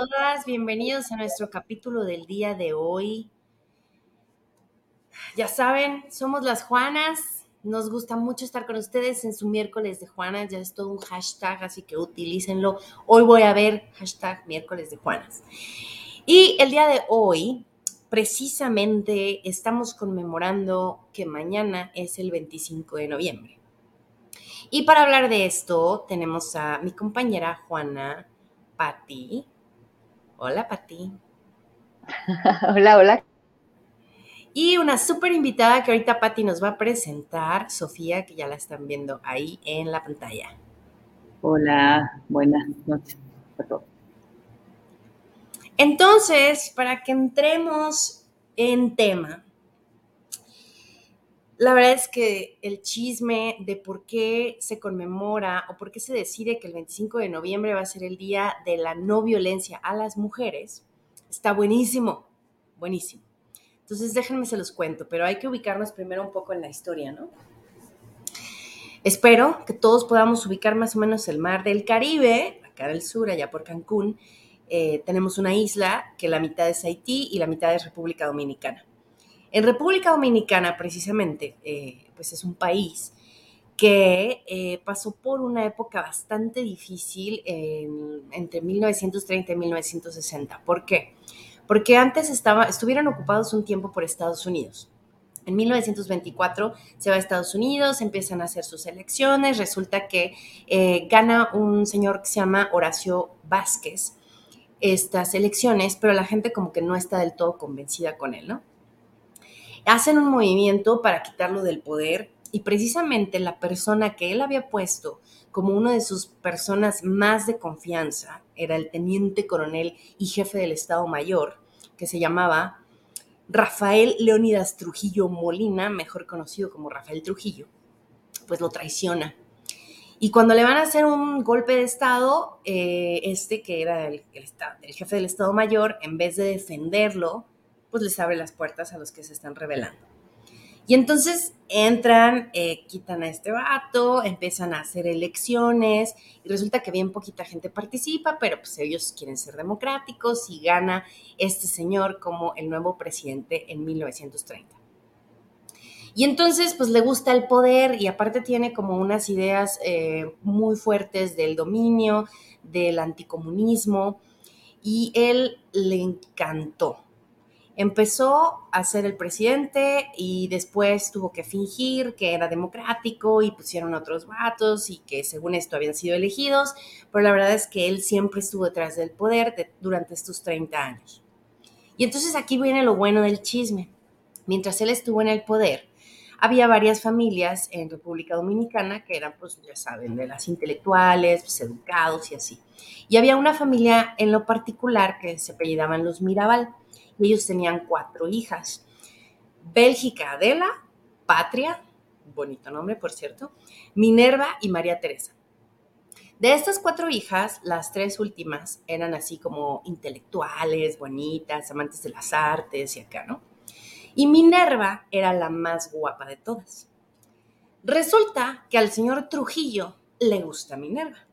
todas, bienvenidos a nuestro capítulo del día de hoy. Ya saben, somos las Juanas. Nos gusta mucho estar con ustedes en su miércoles de Juanas. Ya es todo un hashtag, así que utilícenlo. Hoy voy a ver hashtag miércoles de Juanas. Y el día de hoy, precisamente, estamos conmemorando que mañana es el 25 de noviembre. Y para hablar de esto, tenemos a mi compañera Juana Patti. Hola, Patti. hola, hola. Y una súper invitada que ahorita Patti nos va a presentar, Sofía, que ya la están viendo ahí en la pantalla. Hola, buenas noches a todos. Entonces, para que entremos en tema, la verdad es que el chisme de por qué se conmemora o por qué se decide que el 25 de noviembre va a ser el día de la no violencia a las mujeres está buenísimo, buenísimo. Entonces déjenme se los cuento, pero hay que ubicarnos primero un poco en la historia, ¿no? Espero que todos podamos ubicar más o menos el mar del Caribe, acá del sur, allá por Cancún. Eh, tenemos una isla que la mitad es Haití y la mitad es República Dominicana. En República Dominicana, precisamente, eh, pues es un país que eh, pasó por una época bastante difícil entre 1930 y 1960. ¿Por qué? Porque antes estaba, estuvieron ocupados un tiempo por Estados Unidos. En 1924 se va a Estados Unidos, empiezan a hacer sus elecciones, resulta que eh, gana un señor que se llama Horacio Vázquez estas elecciones, pero la gente como que no está del todo convencida con él, ¿no? Hacen un movimiento para quitarlo del poder y precisamente la persona que él había puesto como una de sus personas más de confianza era el teniente coronel y jefe del Estado Mayor, que se llamaba Rafael Leónidas Trujillo Molina, mejor conocido como Rafael Trujillo, pues lo traiciona. Y cuando le van a hacer un golpe de Estado, eh, este que era el, el jefe del Estado Mayor, en vez de defenderlo, pues les abre las puertas a los que se están revelando. Y entonces entran, eh, quitan a este vato, empiezan a hacer elecciones y resulta que bien poquita gente participa, pero pues ellos quieren ser democráticos y gana este señor como el nuevo presidente en 1930. Y entonces pues le gusta el poder y aparte tiene como unas ideas eh, muy fuertes del dominio, del anticomunismo y él le encantó empezó a ser el presidente y después tuvo que fingir que era democrático y pusieron otros vatos y que según esto habían sido elegidos, pero la verdad es que él siempre estuvo detrás del poder durante estos 30 años. Y entonces aquí viene lo bueno del chisme. Mientras él estuvo en el poder, había varias familias en República Dominicana que eran, pues ya saben, de las intelectuales, pues, educados y así. Y había una familia en lo particular que se apellidaban los Mirabal ellos tenían cuatro hijas. Bélgica Adela, Patria, bonito nombre por cierto, Minerva y María Teresa. De estas cuatro hijas, las tres últimas eran así como intelectuales, bonitas, amantes de las artes y acá, ¿no? Y Minerva era la más guapa de todas. Resulta que al señor Trujillo le gusta Minerva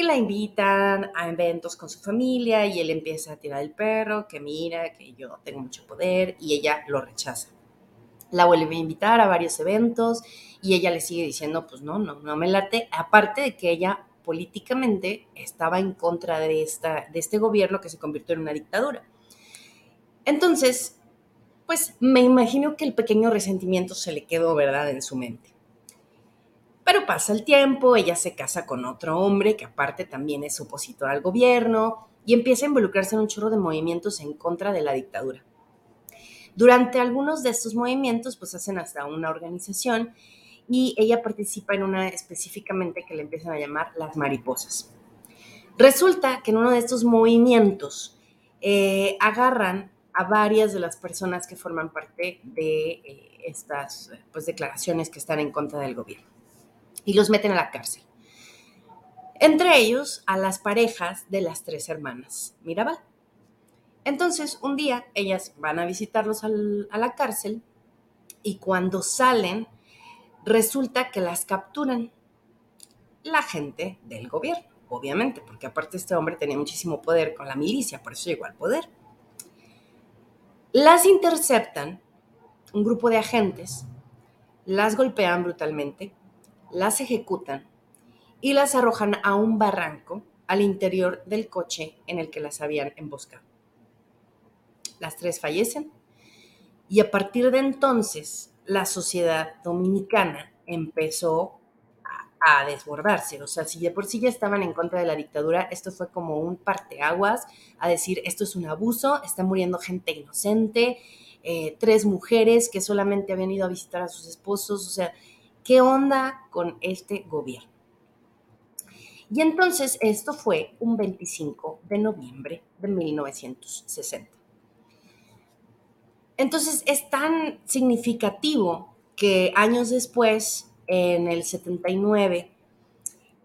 y la invitan a eventos con su familia y él empieza a tirar el perro, que mira, que yo tengo mucho poder y ella lo rechaza. La vuelve a invitar a varios eventos y ella le sigue diciendo, pues no, no, no me late, aparte de que ella políticamente estaba en contra de, esta, de este gobierno que se convirtió en una dictadura. Entonces, pues me imagino que el pequeño resentimiento se le quedó, ¿verdad?, en su mente. Pero pasa el tiempo, ella se casa con otro hombre que aparte también es opositor al gobierno y empieza a involucrarse en un chorro de movimientos en contra de la dictadura. Durante algunos de estos movimientos, pues hacen hasta una organización y ella participa en una específicamente que le empiezan a llamar las mariposas. Resulta que en uno de estos movimientos eh, agarran a varias de las personas que forman parte de eh, estas pues, declaraciones que están en contra del gobierno y los meten a la cárcel. Entre ellos a las parejas de las tres hermanas Mirabal. Entonces, un día ellas van a visitarlos a la cárcel y cuando salen, resulta que las capturan. la gente del gobierno, obviamente, porque aparte este hombre tenía muchísimo poder con la milicia, por eso llegó al poder. Las interceptan un grupo de agentes, las golpean brutalmente, las ejecutan y las arrojan a un barranco al interior del coche en el que las habían emboscado. Las tres fallecen y a partir de entonces la sociedad dominicana empezó a, desbordarse. O sea, si de por sí ya estaban en contra de la dictadura, esto fue como un parteaguas a decir, esto es un abuso, está muriendo gente inocente, eh, tres mujeres que solamente habían ido a visitar a sus esposos, o sea, ¿qué onda con este gobierno? Y entonces esto fue un 25 de noviembre de 1960. Entonces es tan significativo que años después, en el 79,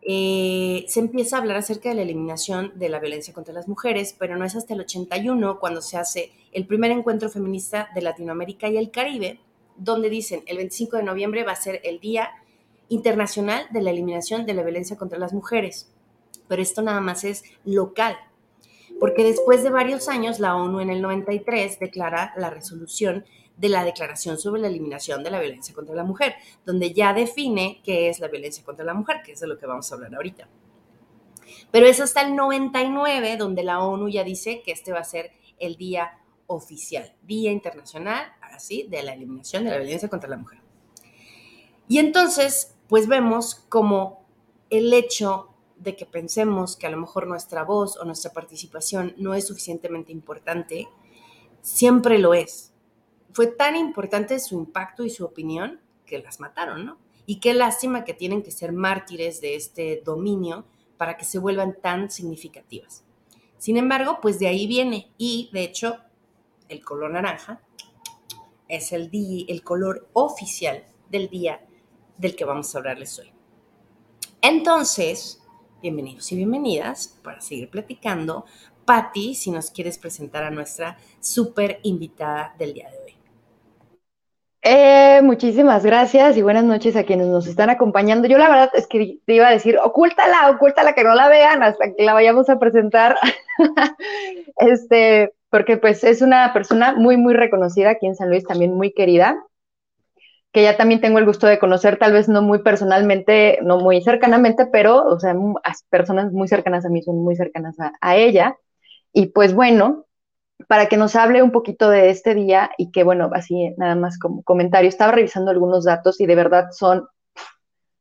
eh, se empieza a hablar acerca de la eliminación de la violencia contra las mujeres, pero no es hasta el 81 cuando se hace el primer encuentro feminista de Latinoamérica y el Caribe, donde dicen el 25 de noviembre va a ser el Día Internacional de la Eliminación de la Violencia contra las Mujeres. Pero esto nada más es local, porque después de varios años la ONU en el 93 declara la resolución de la Declaración sobre la Eliminación de la Violencia contra la Mujer, donde ya define qué es la violencia contra la mujer, que es de lo que vamos a hablar ahorita. Pero es hasta el 99 donde la ONU ya dice que este va a ser el día oficial, Día Internacional, de la Eliminación de la Violencia contra la Mujer. Y entonces, pues vemos como el hecho de que pensemos que a lo mejor nuestra voz o nuestra participación no es suficientemente importante, siempre lo es fue tan importante su impacto y su opinión que las mataron, ¿no? Y qué lástima que tienen que ser mártires de este dominio para que se vuelvan tan significativas. Sin embargo, pues de ahí viene y de hecho el color naranja es el, el color oficial del día del que vamos a hablarles hoy. Entonces, bienvenidos y bienvenidas para seguir platicando. Patti, si nos quieres presentar a nuestra súper invitada del día de hoy. Eh, muchísimas gracias y buenas noches a quienes nos están acompañando. Yo la verdad es que te iba a decir, ocúltala, ocúltala, que no la vean hasta que la vayamos a presentar. este, porque pues es una persona muy, muy reconocida aquí en San Luis, también muy querida, que ya también tengo el gusto de conocer, tal vez no muy personalmente, no muy cercanamente, pero, o sea, personas muy cercanas a mí son muy cercanas a ella. Y pues bueno, para que nos hable un poquito de este día y que, bueno, así nada más como comentario, estaba revisando algunos datos y de verdad son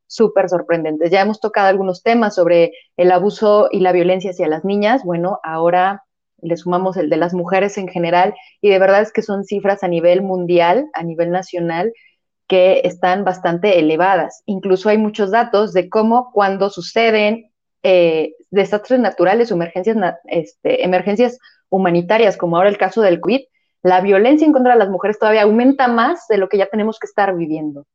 súper sorprendentes. Ya hemos tocado algunos temas sobre el abuso y la violencia hacia las niñas. Bueno, ahora le sumamos el de las mujeres en general y de verdad es que son cifras a nivel mundial, a nivel nacional, que están bastante elevadas. Incluso hay muchos datos de cómo cuando suceden eh, desastres naturales emergencias, este, emergencias humanitarias, como ahora el caso del COVID, la violencia en contra de las mujeres todavía aumenta más de lo que ya tenemos que estar viviendo.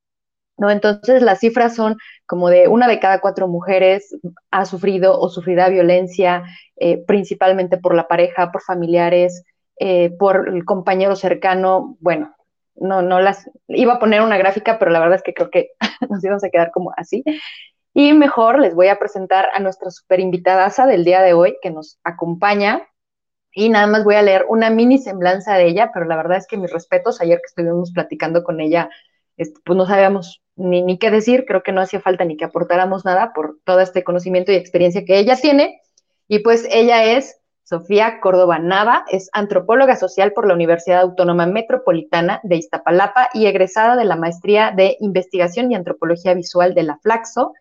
¿no? Entonces, las cifras son como de una de cada cuatro mujeres ha sufrido o sufrirá violencia, eh, principalmente por la pareja, por familiares, eh, por el compañero cercano. Bueno, no, no las iba a poner una gráfica, pero la verdad es que creo que nos íbamos a quedar como así. Y mejor les voy a presentar a nuestra super invitada del día de hoy que nos acompaña y nada más voy a leer una mini semblanza de ella, pero la verdad es que mis respetos, ayer que estuvimos platicando con ella, este, pues no sabíamos ni, ni qué decir, creo que no hacía falta ni que aportáramos nada por todo este conocimiento y experiencia que ella tiene. Y pues ella es Sofía Córdoba Nava, es antropóloga social por la Universidad Autónoma Metropolitana de Iztapalapa y egresada de la Maestría de Investigación y Antropología Visual de la Flaxo,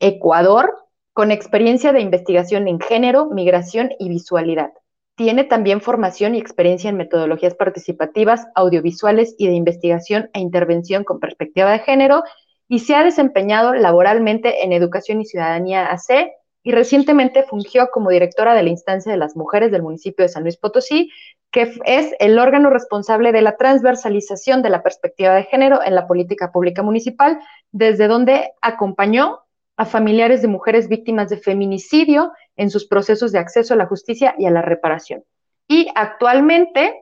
Ecuador, con experiencia de investigación en género, migración y visualidad. Tiene también formación y experiencia en metodologías participativas, audiovisuales y de investigación e intervención con perspectiva de género y se ha desempeñado laboralmente en Educación y Ciudadanía AC y recientemente fungió como directora de la instancia de las mujeres del municipio de San Luis Potosí, que es el órgano responsable de la transversalización de la perspectiva de género en la política pública municipal, desde donde acompañó a familiares de mujeres víctimas de feminicidio en sus procesos de acceso a la justicia y a la reparación. Y actualmente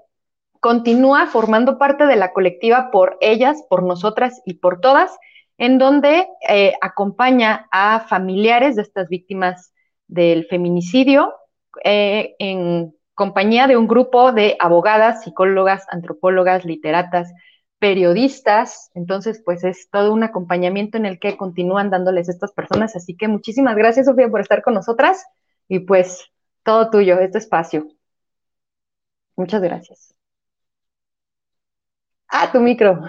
continúa formando parte de la colectiva por ellas, por nosotras y por todas, en donde eh, acompaña a familiares de estas víctimas del feminicidio eh, en compañía de un grupo de abogadas, psicólogas, antropólogas, literatas, periodistas. Entonces, pues es todo un acompañamiento en el que continúan dándoles estas personas. Así que muchísimas gracias, Sofía, por estar con nosotras y pues todo tuyo, este espacio. Muchas gracias. Ah, tu micro.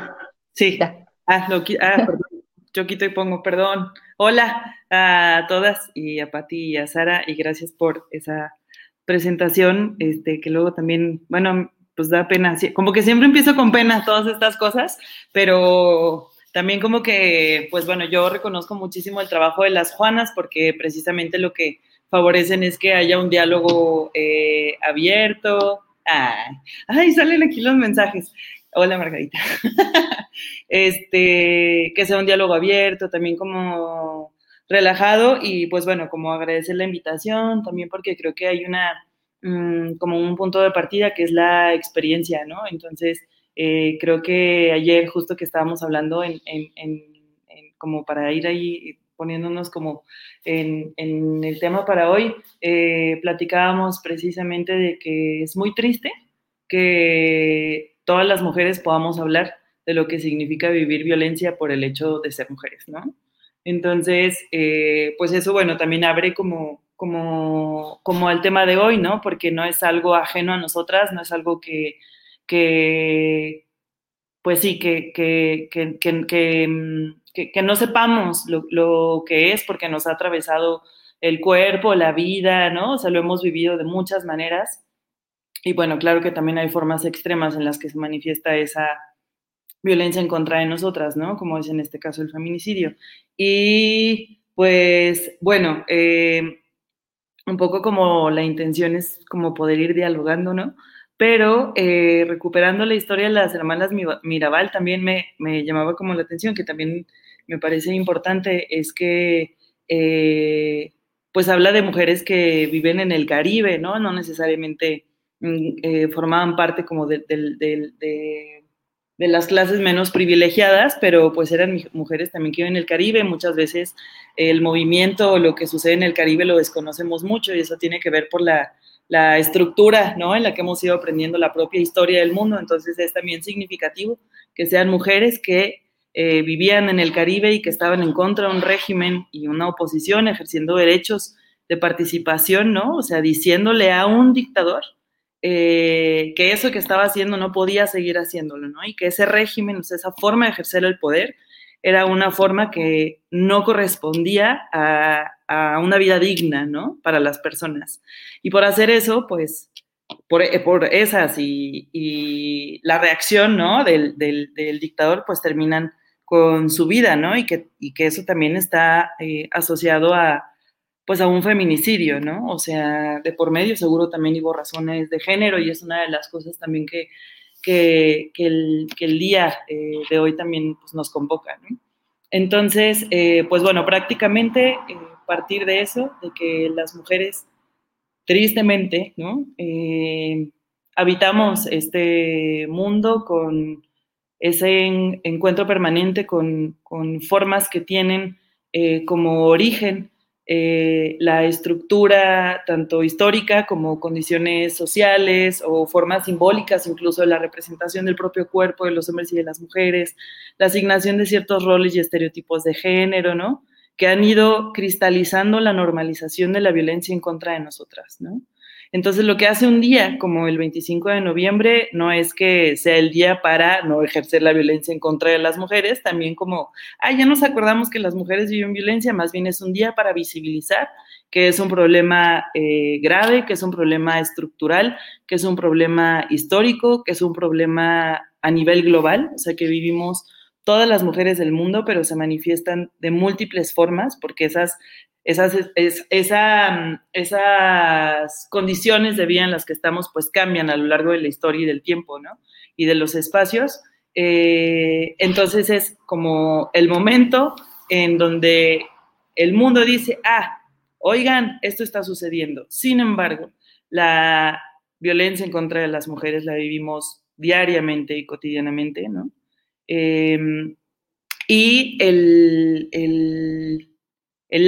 Sí. Ah, ah, perdón. Yo quito y pongo, perdón. Hola a todas y a Pati y a Sara y gracias por esa presentación, este, que luego también, bueno, pues da pena, como que siempre empiezo con pena todas estas cosas, pero también como que, pues bueno, yo reconozco muchísimo el trabajo de las Juanas porque precisamente lo que favorecen es que haya un diálogo eh, abierto. Ay, ay, salen aquí los mensajes. Hola Margarita. este, que sea un diálogo abierto, también como relajado y pues bueno, como agradecer la invitación también porque creo que hay una, mm, como un punto de partida que es la experiencia, ¿no? Entonces, eh, creo que ayer justo que estábamos hablando en, como para ir ahí poniéndonos como en, el tema para hoy, eh, platicábamos precisamente de que es muy triste que todas las mujeres podamos hablar de lo que significa vivir violencia por el hecho de ser mujeres, ¿no? Entonces, eh, pues eso, bueno, también abre como, como, como el tema de hoy, ¿no? Porque no es algo ajeno a nosotras, no es algo que, que pues sí, que, que, que, no sepamos lo, lo, que es porque nos ha atravesado el cuerpo, la vida, ¿no? O sea, lo hemos vivido de muchas maneras. Y bueno, claro que también hay formas extremas en las que se manifiesta esa, violencia en contra de nosotras, ¿no? Como es en este caso el feminicidio. Y pues bueno, eh, un poco como la intención es como poder ir dialogando, ¿no? Pero eh, recuperando la historia de las hermanas Mirabal también me, me, llamaba como la atención, que también me parece importante, es que eh, pues habla de mujeres que viven en el Caribe, ¿no? No necesariamente mm, formaban parte como de, las clases menos privilegiadas, pero pues eran mujeres también que viven en el Caribe. Muchas veces el movimiento o lo que sucede en el Caribe lo desconocemos mucho y eso tiene que ver por la, estructura ¿no? en la que hemos ido aprendiendo la propia historia del mundo. Entonces es también significativo que sean mujeres que eh, vivían en el Caribe y que estaban en contra de un régimen y una oposición ejerciendo derechos de participación, ¿no? O sea, diciéndole a un dictador eh, que eso que estaba haciendo no podía seguir haciéndolo, ¿no? Y que ese régimen, esa forma de ejercer el poder, era una forma que no correspondía a, una vida digna, ¿no? Para las personas. Y por hacer eso, pues, por, eh, esas y, la reacción, ¿no? Del, dictador, pues terminan con su vida, ¿no? Y que, que eso también está eh, asociado a, pues a un feminicidio, ¿no? O sea, de por medio seguro también hubo razones de género y es una de las cosas también que, que, el, día eh, de hoy también pues, nos convoca, ¿no? Entonces, eh, pues bueno, prácticamente eh, partir de eso, de que las mujeres, tristemente, ¿no? habitamos este mundo con ese encuentro permanente con, con, formas que tienen como origen eh, la estructura tanto histórica como condiciones sociales o formas simbólicas, incluso de la representación del propio cuerpo de los hombres y de las mujeres, la asignación de ciertos roles y estereotipos de género, ¿no? Que han ido cristalizando la normalización de la violencia en contra de nosotras, ¿no? Entonces, lo que hace un día como el 25 de noviembre no es que sea el día para no ejercer la violencia en contra de las mujeres, también como, ah, ya nos acordamos que las mujeres viven violencia, más bien es un día para visibilizar que es un problema eh, grave, que es un problema estructural, que es un problema histórico, que es un problema a nivel global, o sea, que vivimos todas las mujeres del mundo, pero se manifiestan de múltiples formas, porque esas esas, esa, esas condiciones de vida en las que estamos pues cambian a lo largo de la historia y del tiempo, ¿no? Y de los espacios. Eh, entonces es como el momento en donde el mundo dice, ah, oigan, esto está sucediendo. Sin embargo, la violencia en contra de las mujeres la vivimos diariamente y cotidianamente, ¿no? Em, y el, el,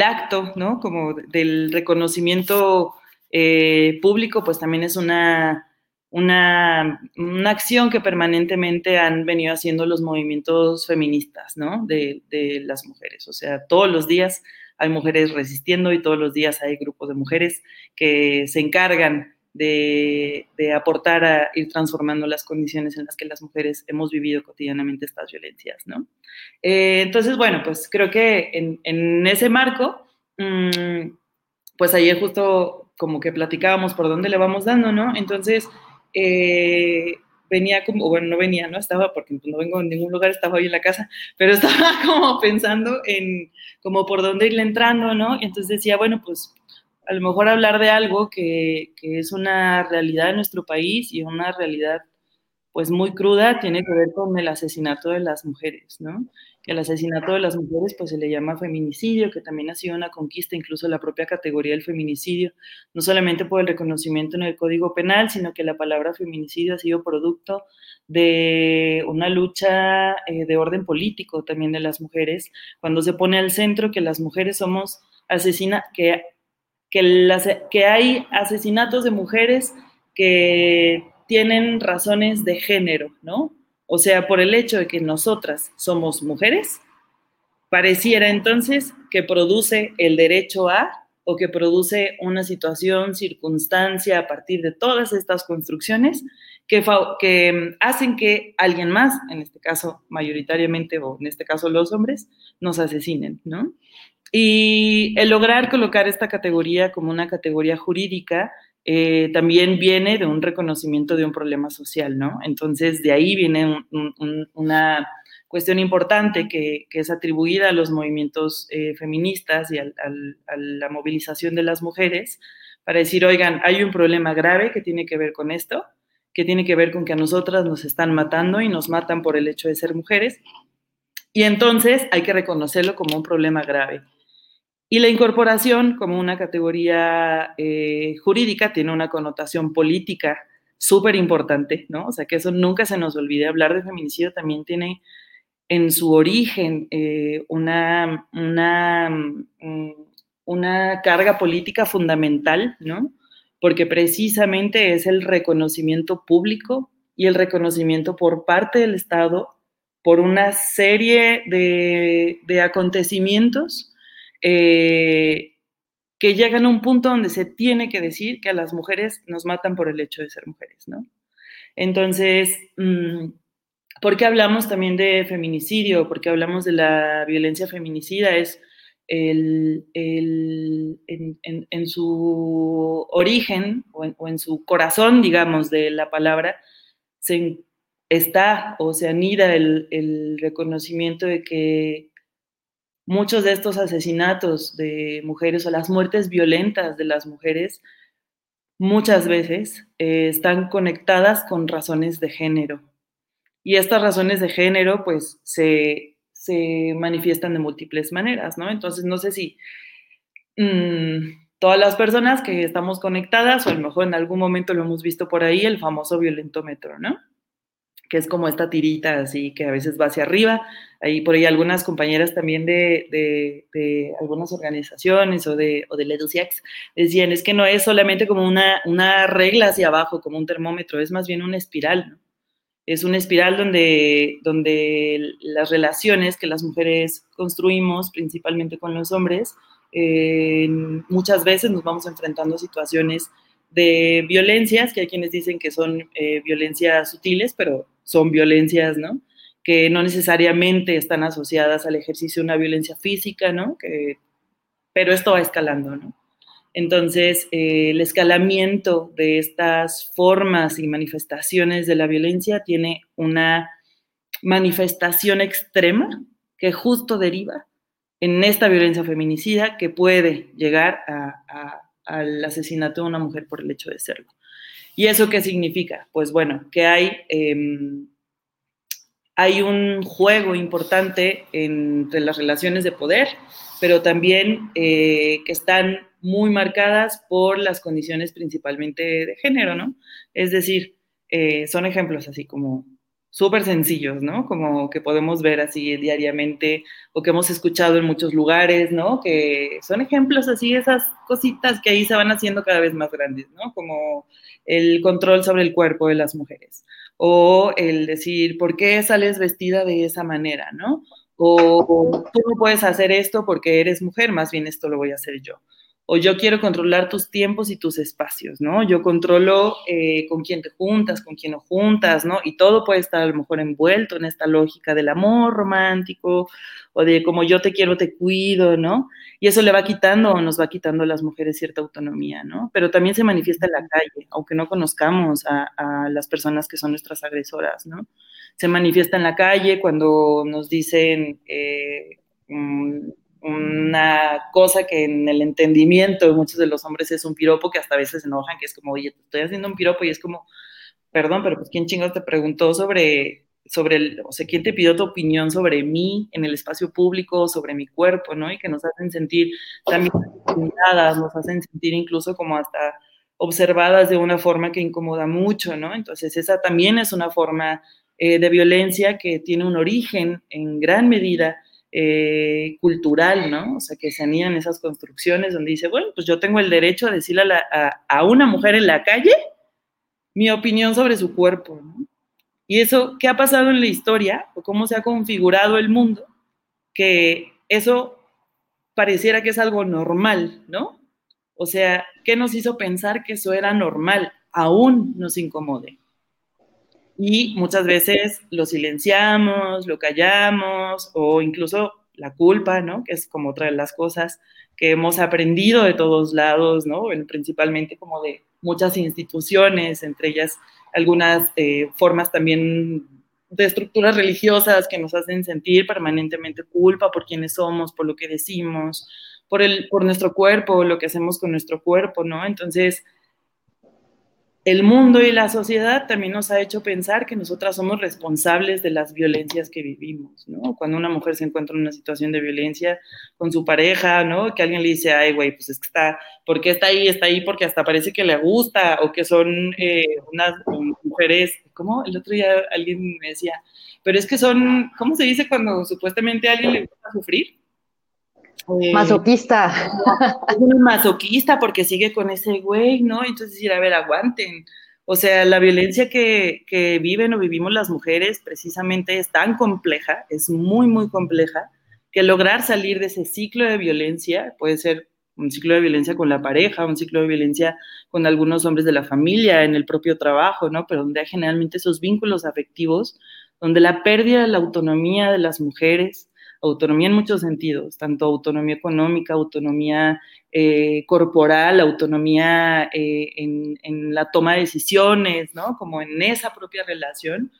acto, ¿no? Como del reconocimiento eh, público, pues también es una, una, una, acción que permanentemente han venido haciendo los movimientos feministas, ¿no? De, de, las mujeres. O sea, todos los días hay mujeres resistiendo y todos los días hay grupos de mujeres que se encargan de, aportar a ir transformando las condiciones en las que las mujeres hemos vivido cotidianamente estas violencias, ¿no? Eh, entonces, bueno, pues creo que en, ese marco, mm, pues ayer justo como que platicábamos por dónde le vamos dando, ¿no? Entonces, eh, venía como, bueno, no venía, no estaba, porque no vengo en ningún lugar, estaba hoy en la casa, pero estaba como pensando en como por dónde irle entrando, ¿no? Entonces decía, bueno, pues a lo mejor hablar de algo que, que, es una realidad en nuestro país y una realidad pues muy cruda tiene que ver con el asesinato de las mujeres, ¿no? El asesinato de las mujeres pues se le llama feminicidio, que también ha sido una conquista, incluso la propia categoría del feminicidio, no solamente por el reconocimiento en el Código Penal, sino que la palabra feminicidio ha sido producto de una lucha eh, de orden político también de las mujeres, cuando se pone al centro que las mujeres somos asesinas, que que, que hay asesinatos de mujeres que tienen razones de género, ¿no? O sea, por el hecho de que nosotras somos mujeres, pareciera entonces que produce el derecho a o que produce una situación, circunstancia a partir de todas estas construcciones que, que hacen que alguien más, en este caso mayoritariamente o en este caso los hombres, nos asesinen, ¿no? Y el lograr colocar esta categoría como una categoría jurídica eh, también viene de un reconocimiento de un problema social, ¿no? Entonces, de ahí viene una cuestión importante que, es atribuida a los movimientos eh, feministas y a la movilización de las mujeres para decir, oigan, hay un problema grave que tiene que ver con esto, que tiene que ver con que a nosotras nos están matando y nos matan por el hecho de ser mujeres. Y entonces hay que reconocerlo como un problema grave. Y la incorporación como una categoría eh, jurídica tiene una connotación política súper importante, ¿no? O sea, que eso nunca se nos olvide. Hablar de feminicidio también tiene en su origen eh, una, una, mm, una carga política fundamental, ¿no? Porque precisamente es el reconocimiento público y el reconocimiento por parte del Estado por una serie de, de acontecimientos eh, que llegan a un punto donde se tiene que decir que a las mujeres nos matan por el hecho de ser mujeres, ¿no? Entonces, mm, ¿por qué hablamos también de feminicidio? ¿Por qué hablamos de la violencia feminicida? Es en, su origen o en, su corazón, digamos, de la palabra, se está o se anida el reconocimiento de que muchos de estos asesinatos de mujeres o las muertes violentas de las mujeres muchas veces eh, están conectadas con razones de género. Y estas razones de género pues se, manifiestan de múltiples maneras, ¿no? Entonces no sé si mm, todas las personas que estamos conectadas o a lo mejor en algún momento lo hemos visto por ahí, el famoso violentómetro, ¿no? que es como esta tirita así que a veces va hacia arriba. Ahí por ahí algunas compañeras también de, de, algunas organizaciones o de, o de decían, es que no es solamente como una, una regla hacia abajo, como un termómetro, es más bien una espiral, ¿no? Es una espiral donde, donde las relaciones que las mujeres construimos, principalmente con los hombres, eh, muchas veces nos vamos enfrentando a situaciones de violencias, que hay quienes dicen que son eh, violencias sutiles, pero son violencias, ¿no? Que no necesariamente están asociadas al ejercicio de una violencia física, ¿no? Que, pero esto va escalando, ¿no? Entonces, eh, el escalamiento de estas formas y manifestaciones de la violencia tiene una manifestación extrema que justo deriva en esta violencia feminicida que puede llegar al asesinato de una mujer por el hecho de serlo. ¿Y eso qué significa? Pues bueno, que hay, em, hay un juego importante entre las relaciones de poder, pero también eh, que están muy marcadas por las condiciones principalmente de género, ¿no? Es decir, eh, son ejemplos así como súper sencillos, ¿no? Como que podemos ver así diariamente o que hemos escuchado en muchos lugares, ¿no? Que son ejemplos así, esas cositas que ahí se van haciendo cada vez más grandes, ¿no? Como el control sobre el cuerpo de las mujeres o el decir, ¿por qué sales vestida de esa manera, ¿no? O tú no puedes hacer esto porque eres mujer, más bien esto lo voy a hacer yo o yo quiero controlar tus tiempos y tus espacios, ¿no? Yo controlo eh, con quién te juntas, con quién no juntas, ¿no? Y todo puede estar a lo mejor envuelto en esta lógica del amor romántico o de como yo te quiero, te cuido, ¿no? Y eso le va quitando o nos va quitando a las mujeres cierta autonomía, ¿no? Pero también se manifiesta en la calle, aunque no conozcamos a, las personas que son nuestras agresoras, ¿no? Se manifiesta en la calle cuando nos dicen... Eh, mm, una cosa que en el entendimiento de muchos de los hombres es un piropo que hasta a veces se enojan, que es como, oye, te estoy haciendo un piropo y es como, perdón, pero pues quién chingados te preguntó sobre, sobre el, o sea, quién te pidió tu opinión sobre mí en el espacio público, sobre mi cuerpo, ¿no? Y que nos hacen sentir también intimidadas, nos hacen sentir incluso como hasta observadas de una forma que incomoda mucho, ¿no? Entonces esa también es una forma eh, de violencia que tiene un origen en gran medida eh, cultural, ¿no? O sea, que se anían esas construcciones donde dice, bueno, pues yo tengo el derecho a decirle a, una mujer en la calle mi opinión sobre su cuerpo, ¿no? Y eso, ¿qué ha pasado en la historia? ¿O cómo se ha configurado el mundo? Que eso pareciera que es algo normal, ¿no? O sea, ¿qué nos hizo pensar que eso era normal? Aún nos incomode y muchas veces lo silenciamos, lo callamos o incluso la culpa, ¿no? Que es como otra de las cosas que hemos aprendido de todos lados, ¿no? Principalmente como de muchas instituciones, entre ellas algunas eh, formas también de estructuras religiosas que nos hacen sentir permanentemente culpa por quienes somos, por lo que decimos, por, el, por nuestro cuerpo, lo que hacemos con nuestro cuerpo, ¿no? Entonces, el mundo y la sociedad también nos ha hecho pensar que nosotras somos responsables de las violencias que vivimos, ¿no? Cuando una mujer se encuentra en una situación de violencia con su pareja, ¿no? Que alguien le dice, ay, güey, pues es que está, ¿por qué está ahí? Está ahí porque hasta parece que le gusta, o que son eh, unas mujeres, ¿cómo? El otro día alguien me decía, pero es que son, ¿cómo se dice cuando supuestamente a alguien le gusta sufrir? Eh, masoquista. Es un masoquista porque sigue con ese güey, ¿no? Entonces decir, a ver, aguanten. O sea, la violencia que, que, viven o vivimos las mujeres precisamente es tan compleja, es muy, muy compleja, que lograr salir de ese ciclo de violencia puede ser un ciclo de violencia con la pareja, un ciclo de violencia con algunos hombres de la familia, en el propio trabajo, ¿no? Pero donde hay generalmente esos vínculos afectivos, donde la pérdida de la autonomía de las mujeres, autonomía en muchos sentidos, tanto autonomía económica, autonomía eh, corporal, autonomía eh, en, la toma de decisiones, ¿no? Como en esa propia relación,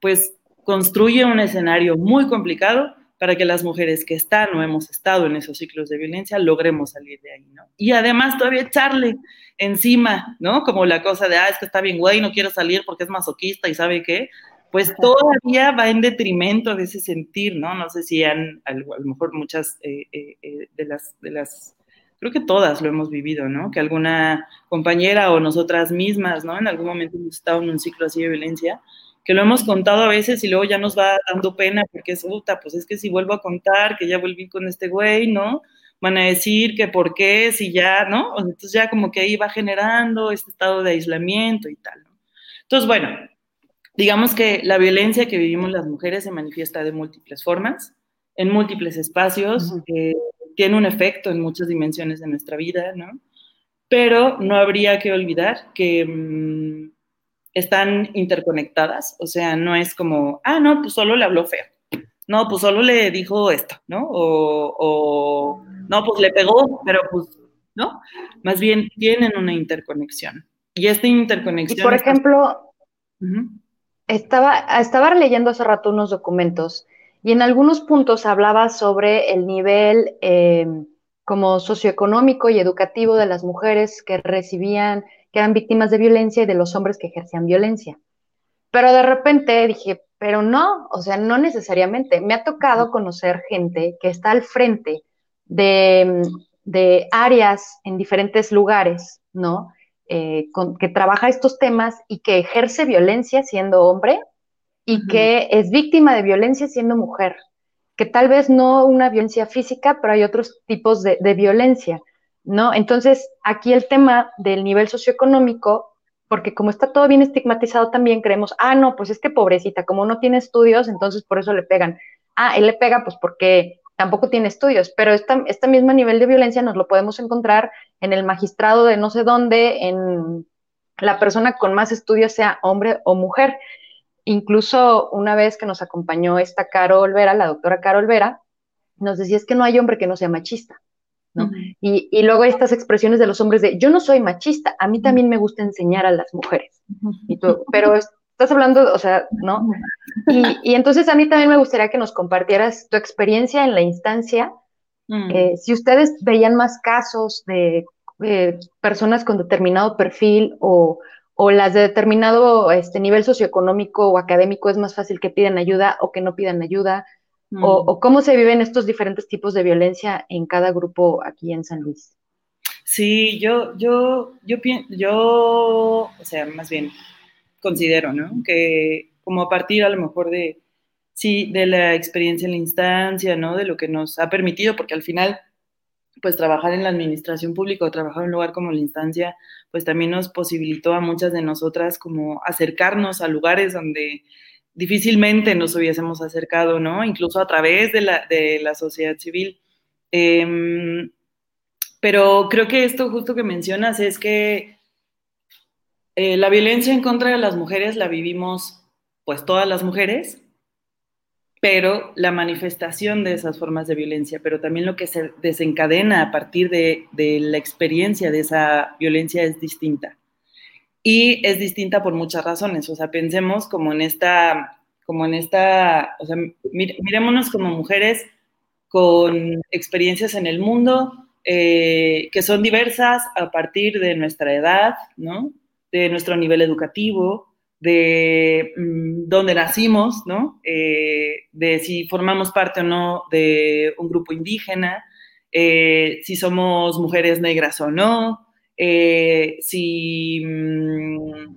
pues construye un escenario muy complicado para que las mujeres que están o hemos estado en esos ciclos de violencia logremos salir de ahí, ¿no? Y además todavía echarle encima, ¿no? Como la cosa de, ah, es que está bien güey, no quiero salir porque es masoquista y sabe qué, pues todavía va en detrimento de ese sentir, ¿no? No sé si han, a lo mejor muchas eh, eh, eh, de, las, de las, creo que todas lo hemos vivido, ¿no? Que alguna compañera o nosotras mismas, ¿no? En algún momento hemos estado en un ciclo así de violencia, que lo hemos contado a veces y luego ya nos va dando pena porque es, puta, pues es que si vuelvo a contar que ya volví con este güey, ¿no? Van a decir que por qué, si ya, ¿no? Entonces ya como que ahí va generando este estado de aislamiento y tal, ¿no? Entonces, bueno, Digamos que la violencia que vivimos las mujeres se manifiesta de múltiples formas, en múltiples espacios, eh, tiene un efecto en muchas dimensiones de nuestra vida, ¿no? Pero no habría que olvidar que mm, están interconectadas, o sea, no es como, ah, no, pues solo le habló feo, no, pues solo le dijo esto, ¿no? O, no, pues le pegó, pero pues, ¿no? Más bien tienen una interconexión. Y esta interconexión... Y por ejemplo, estaba, estaba leyendo hace rato unos documentos y en algunos puntos hablaba sobre el nivel em, como socioeconómico y educativo de las mujeres que recibían, que eran víctimas de violencia y de los hombres que ejercían violencia. Pero de repente dije, pero no, o sea, no necesariamente. Me ha tocado conocer gente que está al frente de, de áreas en diferentes lugares, ¿no? Eh, que trabaja estos temas y que ejerce violencia siendo hombre y que es víctima de violencia siendo mujer, que tal vez no una violencia física, pero hay otros tipos de, de violencia, ¿no? Entonces, aquí el tema del nivel socioeconómico porque como está todo bien estigmatizado también creemos, ah, no, pues es que pobrecita, como no tiene estudios, entonces por eso le pegan. Ah, él le pega pues porque tampoco tiene estudios, pero esta, este mismo nivel de violencia nos lo podemos encontrar en el magistrado de no sé dónde, en la persona con más estudios, sea hombre o mujer. Incluso una vez que nos acompañó esta Carol Vera, la doctora Carol Vera, nos decía es que no hay hombre que no sea machista y, luego estas expresiones de los hombres de, yo no soy machista, a mí también me gusta enseñar a las mujeres. pero estás hablando, o sea, ¿no? Y, entonces a mí también me gustaría que nos compartieras tu experiencia en la instancia. Mm. Eh, si ustedes veían más casos de personas con determinado perfil o, o las de determinado este, nivel socioeconómico o académico es más fácil que pidan ayuda o que no pidan ayuda, Mm. o, cómo se viven estos diferentes tipos de violencia en cada grupo aquí en San Luis. Sí, yo, yo, yo, yo, o sea, más bien considero, ¿no? Que como a partir a lo mejor de, sí, de la experiencia en la instancia, ¿no? De lo que nos ha permitido, porque al final, pues trabajar en la administración pública o trabajar en un lugar como la instancia, pues también nos posibilitó a muchas de nosotras como acercarnos a lugares donde difícilmente nos hubiésemos acercado, ¿no? Incluso a través de la, de la sociedad civil. Em, pero creo que esto justo que mencionas es que eh, la violencia en contra de las mujeres la vivimos pues todas las mujeres, pero la manifestación de esas formas de violencia, pero también lo que se desencadena a partir de, la experiencia de esa violencia es distinta y es distinta por muchas razones. O sea, pensemos como en esta, como en esta, o sea, mirémonos como mujeres con experiencias en el mundo eh, que son diversas a partir de nuestra edad, ¿no? De nuestro nivel educativo, de mm, dónde nacimos, ¿no? Eh, de si formamos parte o no de un grupo indígena, eh, si somos mujeres negras o no, eh, si mm,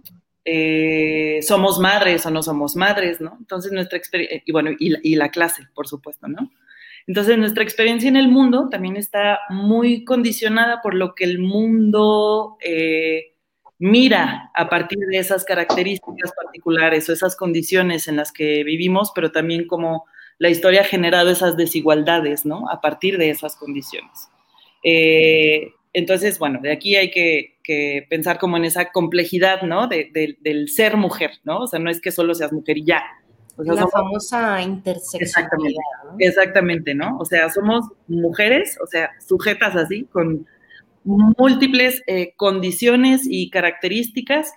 somos madres o no somos madres, ¿no? Entonces nuestra experiencia, y bueno, y la, clase, por supuesto, ¿no? Entonces nuestra experiencia en el mundo también está muy condicionada por lo que el mundo mira a partir de esas características particulares o esas condiciones en las que vivimos, pero también como la historia ha generado esas desigualdades, ¿no? A partir de esas condiciones. Entonces, bueno, de aquí hay que, pensar como en esa complejidad, ¿no? del ser mujer, ¿no? O sea, no es que solo seas mujer y ya. la famosa interseccionalidad. Exactamente, ¿no? exactamente, ¿no? O sea, somos mujeres, o sea, sujetas así, con múltiples eh, condiciones y características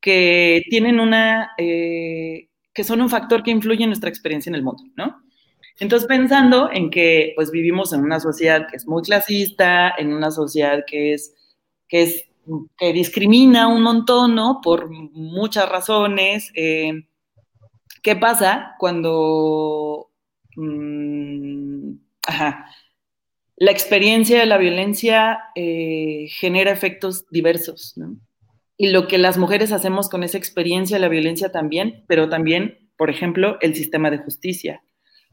que tienen una, eh, que son un factor que influye en nuestra experiencia en el mundo, ¿no? Entonces, pensando en que pues vivimos en una sociedad que es muy clasista, en una sociedad que es, que discrimina un montón, ¿no? Por muchas razones. Eh, ¿Qué pasa cuando mm, la experiencia de la violencia eh, genera efectos diversos, ¿no? Y lo que las mujeres hacemos con esa experiencia de la violencia también, pero también, por ejemplo, el sistema de justicia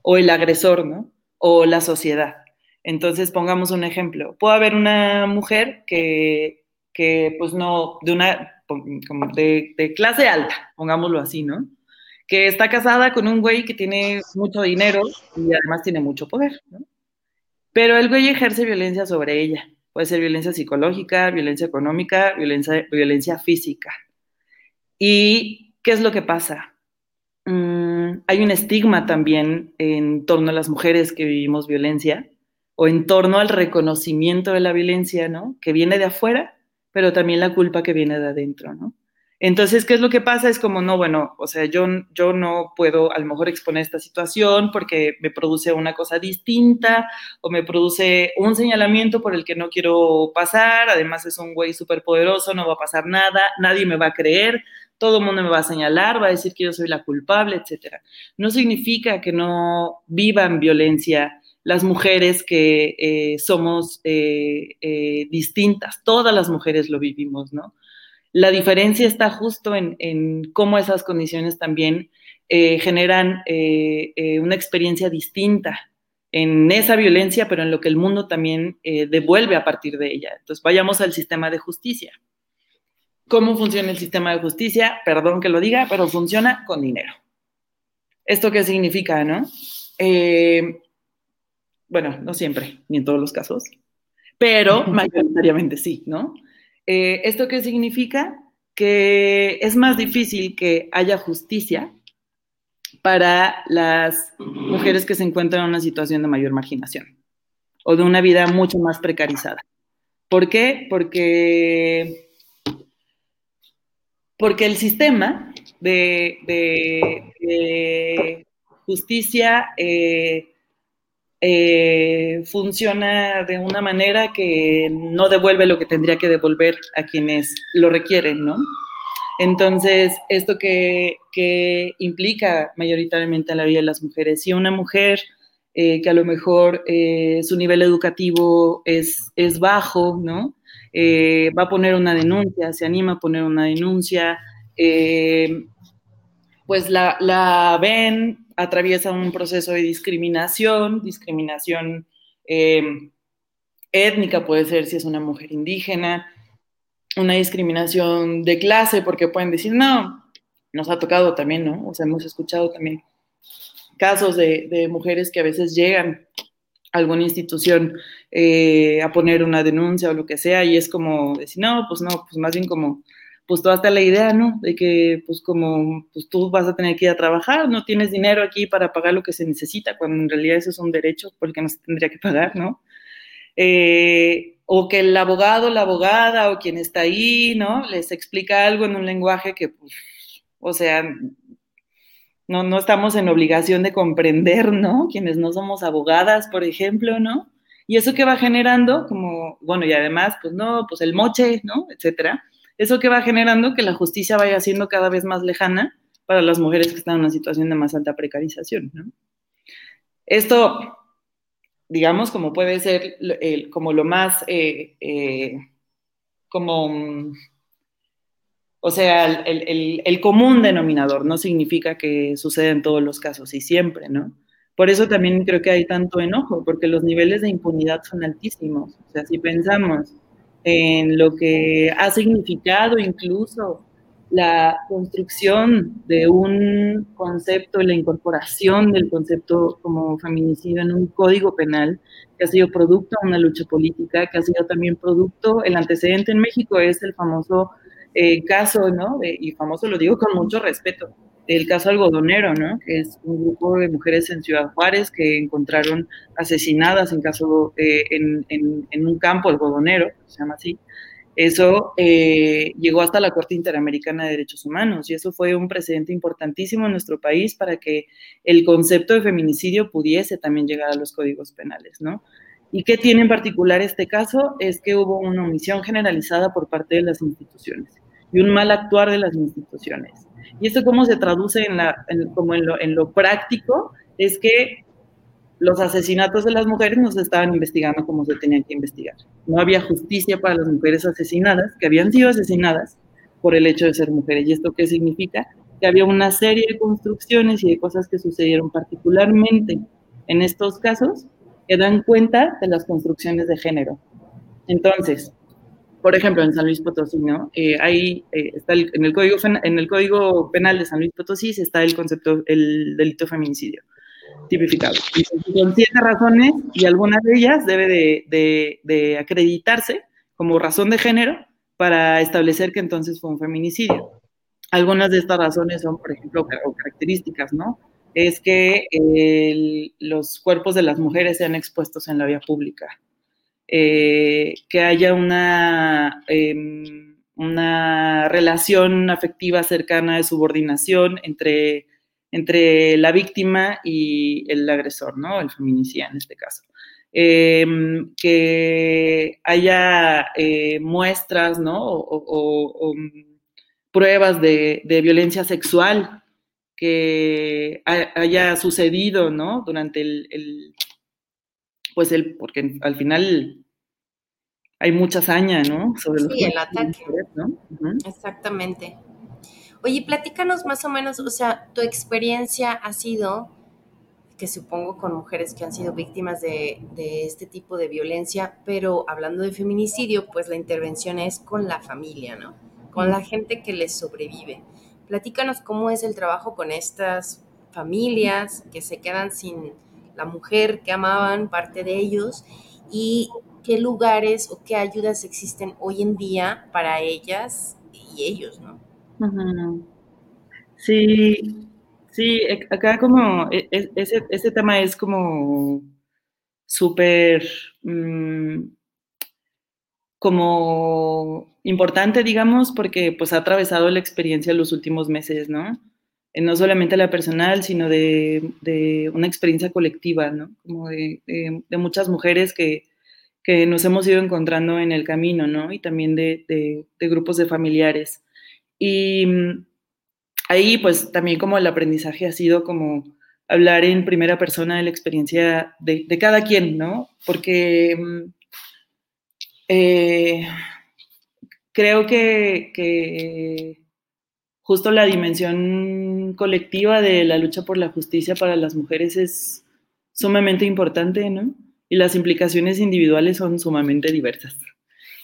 o el agresor, ¿no? O la sociedad. Entonces, pongamos un ejemplo. Puede haber una mujer que, que pues no, de una, como de, clase alta, pongámoslo así, ¿no? Que está casada con un güey que tiene mucho dinero y además tiene mucho poder, ¿no? Pero el güey ejerce violencia sobre ella. Puede ser violencia psicológica, violencia económica, violencia, violencia física. ¿Y qué es lo que pasa? Mm, hay un estigma también en torno a las mujeres que vivimos violencia o en torno al reconocimiento de la violencia, ¿no? Que viene de afuera, pero también la culpa que viene de adentro, ¿no? Entonces, ¿qué es lo que pasa? Es como, no, bueno, o sea, yo, yo no puedo a lo mejor exponer esta situación porque me produce una cosa distinta o me produce un señalamiento por el que no quiero pasar, además es un güey súper poderoso, no va a pasar nada, nadie me va a creer, todo el mundo me va a señalar, va a decir que yo soy la culpable, etcétera. No significa que no vivan violencia las mujeres que eh, somos eh, eh, distintas, todas las mujeres lo vivimos, ¿no? La diferencia está justo en, cómo esas condiciones también eh, generan eh, eh, una experiencia distinta en esa violencia, pero en lo que el mundo también devuelve a partir de ella. Entonces, vayamos al sistema de justicia. ¿Cómo funciona el sistema de justicia? Perdón que lo diga, pero funciona con dinero. ¿Esto qué significa, no? bueno, no siempre, ni en todos los casos, pero mayoritariamente sí, ¿no? ¿Esto qué significa? Que es más difícil que haya justicia para las mujeres que se encuentran en una situación de mayor marginación o de una vida mucho más precarizada. ¿Por qué? Porque, porque el sistema de, justicia eh, eh, funciona de una manera que no devuelve lo que tendría que devolver a quienes lo requieren, ¿no? Entonces, esto que, implica mayoritariamente la vida de las mujeres, si una mujer eh, que a lo mejor eh, su nivel educativo es, es bajo, ¿no? Va a poner una denuncia, se anima a poner una denuncia, pues la, la, ven, atraviesa un proceso de discriminación, discriminación étnica puede ser si es una mujer indígena, una discriminación de clase, porque pueden decir, no, nos ha tocado también, ¿no? O sea, hemos escuchado también casos de, mujeres que a veces llegan a alguna institución eh, a poner una denuncia o lo que sea, y es como decir, no, pues no, pues más bien como, pues tú hasta la idea, ¿no? De que, pues como, pues tú vas a tener que ir a trabajar, no tienes dinero aquí para pagar lo que se necesita, cuando en realidad eso es un derecho porque no se tendría que pagar, ¿no? Eh, o que el abogado, la abogada o quien está ahí, ¿no? Les explica algo en un lenguaje que, pues, o sea, no, no estamos en obligación de comprender, ¿no? Quienes no somos abogadas, por ejemplo, ¿no? Y eso que va generando, como, bueno, y además, pues no, pues el moche, ¿no? Etcétera. Eso que va generando que la justicia vaya siendo cada vez más lejana para las mujeres que están en una situación de más alta precarización. Esto digamos, como puede ser como lo más, eh, eh, como, o sea, el, común denominador, no significa que suceda en todos los casos y siempre, ¿no? Por eso también creo que hay tanto enojo, porque los niveles de impunidad son altísimos. O sea, si pensamos en lo que ha significado incluso la construcción de un concepto, la incorporación del concepto como feminicidio en un código penal que ha sido producto de una lucha política, que ha sido también producto, el antecedente en México es el famoso eh, caso, ¿no? y famoso lo digo con mucho respeto, el caso algodonero, ¿no? Que es un grupo de mujeres en Ciudad Juárez que encontraron asesinadas en eh, un campo algodonero, se llama así, eso eh, llegó hasta la Corte Interamericana de Derechos Humanos y eso fue un precedente importantísimo en nuestro país para que el concepto de feminicidio pudiese también llegar a los códigos penales, ¿no? ¿Y qué tiene en particular este caso? Es que hubo una omisión generalizada por parte de las instituciones y un mal actuar de las instituciones. ¿Y esto cómo se traduce en, la, como lo, en lo práctico? Es que los asesinatos de las mujeres no se estaban investigando como se tenían que investigar. No había justicia para las mujeres asesinadas, que habían sido asesinadas por el hecho de ser mujeres. ¿Y esto qué significa? Que había una serie de construcciones y de cosas que sucedieron particularmente en estos casos que dan cuenta de las construcciones de género. Entonces, por ejemplo, en San Luis Potosí, ¿no? Eh, ahí eh, está en, el código, en el Código Penal de San Luis Potosí está el concepto, el delito feminicidio tipificado. con siete razones y algunas de ellas debe de, acreditarse como razón de género para establecer que entonces fue un feminicidio. Algunas de estas razones son, por ejemplo, características, ¿no? Es que los cuerpos de las mujeres sean expuestos en la vía pública, eh, que haya una, em, una relación afectiva cercana de subordinación entre entre la víctima y el agresor, ¿no? El feminicida en este caso. Em, que haya eh, muestras, ¿no? O, pruebas de, violencia sexual que haya sucedido, ¿no? Durante el, pues el, porque al final hay mucha hazaña, ¿no? Sobre sí, el ataque. ¿no? Exactamente. Oye, platícanos más o menos, o sea, tu experiencia ha sido, que supongo con mujeres que han sido víctimas de, de, este tipo de violencia, pero hablando de feminicidio, pues la intervención es con la familia, ¿no? Con la gente que les sobrevive. Platícanos cómo es el trabajo con estas familias que se quedan sin la mujer que amaban, parte de ellos, y qué lugares o qué ayudas existen hoy en día para ellas y ellos, ¿no? Sí, sí, acá como e, e, ese, ese tema es como súper mm, como importante, digamos, porque pues ha atravesado la experiencia los últimos meses, ¿no? Eh, no solamente la personal, sino de, de una experiencia colectiva, ¿no? Como de, de, muchas mujeres que, que, nos hemos ido encontrando en el camino, ¿no? Y también de, grupos de familiares. Y mm, ahí, pues, también como el aprendizaje ha sido como hablar en primera persona de la experiencia de, cada quien, ¿no? Porque mm, eh, creo que, que justo la dimensión colectiva de la lucha por la justicia para las mujeres es sumamente importante, ¿no? Y las implicaciones individuales son sumamente diversas.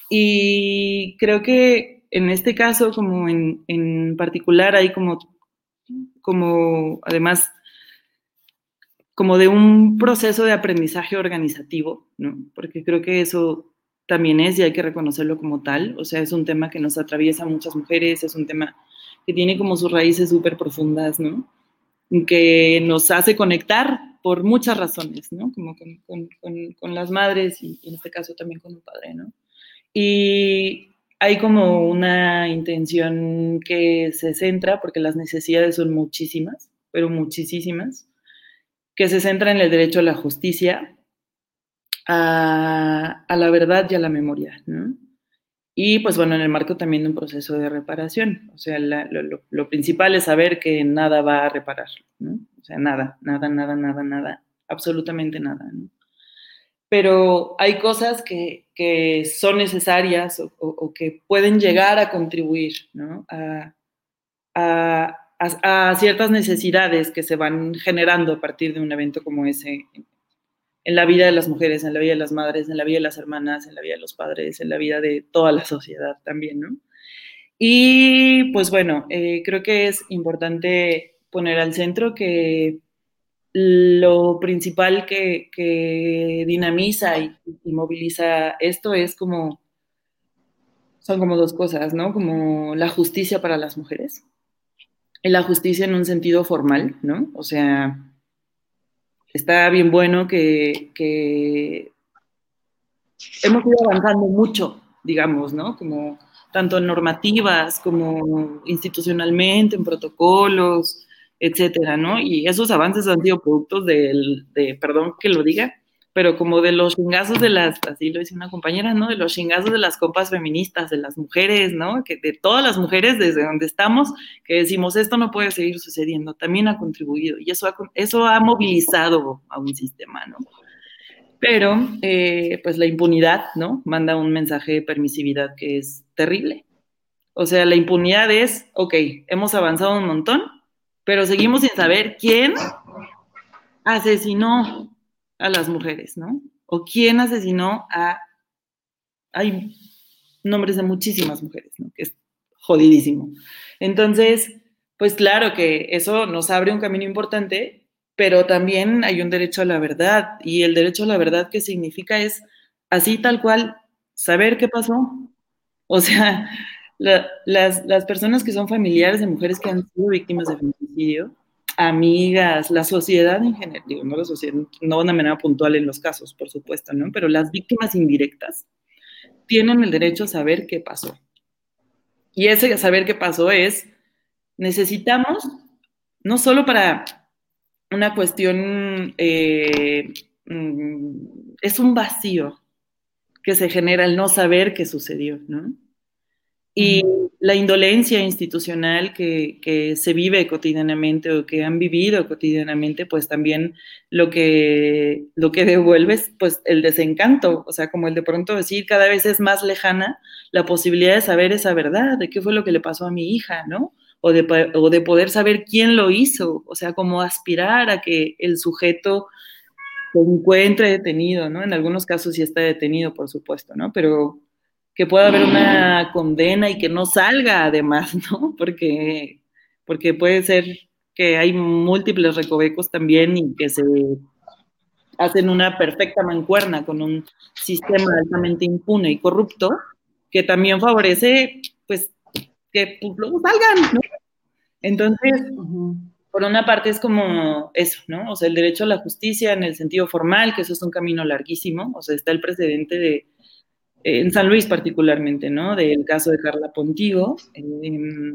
Y creo que en este caso, como en, en particular, hay como, como, además, como de un proceso de aprendizaje organizativo, ¿no? Porque creo que eso también es y hay que reconocerlo como tal. O sea, es un tema que nos atraviesa muchas mujeres, es un tema que tiene como sus raíces súper profundas, ¿no? Que nos hace conectar por muchas razones, ¿no? Como con, las madres y, en este caso también con un padre, ¿no? Y hay como una intención que se centra, porque las necesidades son muchísimas, pero muchísimas, que se centra en el derecho a la justicia, a, a la verdad y a la memoria, ¿no? Y pues bueno, en el marco también de un proceso de reparación. O sea, lo, principal es saber que nada va a reparar, ¿no? O sea, nada, nada, nada, nada, nada, absolutamente nada, ¿no? Pero hay cosas que, que son necesarias o, que pueden llegar a contribuir, ¿no? A, a, a, ciertas necesidades que se van generando a partir de un evento como ese en la vida de las mujeres, en la vida de las madres, en la vida de las hermanas, en la vida de los padres, en la vida de toda la sociedad también, ¿no? Y pues bueno, eh, creo que es importante poner al centro que lo principal que, dinamiza y, y, moviliza esto es como, son como dos cosas, ¿no? Como la justicia para las mujeres. Y la justicia en un sentido formal, ¿no? O sea, está bien bueno que, hemos ido avanzando mucho, digamos, ¿no? Como tanto en normativas como institucionalmente, en protocolos, etcétera, ¿no? Y esos avances han sido productos del, de, perdón que lo diga, pero como de los chingazos de las, así lo dice una compañera, ¿no? De los chingazos de las compas feministas, de las mujeres, ¿no? Que de todas las mujeres desde donde estamos, que decimos, esto no puede seguir sucediendo, también ha contribuido y eso ha, eso ha movilizado a un sistema, ¿no? Pero, eh, pues la impunidad, ¿no? Manda un mensaje de permisividad que es terrible. O sea, la impunidad es, ok, hemos avanzado un montón, pero seguimos sin saber quién asesinó a las mujeres, ¿no? O quién asesinó a... Hay nombres de muchísimas mujeres, ¿no? Que es jodidísimo. Entonces, pues claro que eso nos abre un camino importante, pero también hay un derecho a la verdad. Y el derecho a la verdad, ¿qué significa? Es así tal cual, saber qué pasó. O sea, las, las personas que son familiares de mujeres que han sido víctimas de feminicidio, amigas, la sociedad en general, digo, no la sociedad, no de una manera puntual en los casos, por supuesto, ¿no? Pero las víctimas indirectas tienen el derecho a saber qué pasó. Y ese saber qué pasó es, necesitamos, no solo para una cuestión, eh, mm, es un vacío que se genera el no saber qué sucedió, ¿no? Y la indolencia institucional que, se vive cotidianamente o que han vivido cotidianamente, pues también lo que, lo que devuelve es pues el desencanto, o sea, como el de pronto decir cada vez es más lejana la posibilidad de saber esa verdad, de qué fue lo que le pasó a mi hija, ¿no? o de, o de poder saber quién lo hizo, o sea, como aspirar a que el sujeto se encuentre detenido, ¿no? En algunos casos sí está detenido, por supuesto, ¿no? Pero que pueda haber una condena y que no salga además, ¿no? Porque, porque puede ser que hay múltiples recovecos también y que se hacen una perfecta mancuerna con un sistema altamente impune y corrupto que también favorece, pues, que pues, luego salgan, ¿no? Entonces, por una parte es como eso, ¿no? O sea, el derecho a la justicia en el sentido formal, que eso es un camino larguísimo, o sea, está el precedente de, en San Luis particularmente, ¿no? Del caso de Carla Pontigo, eh,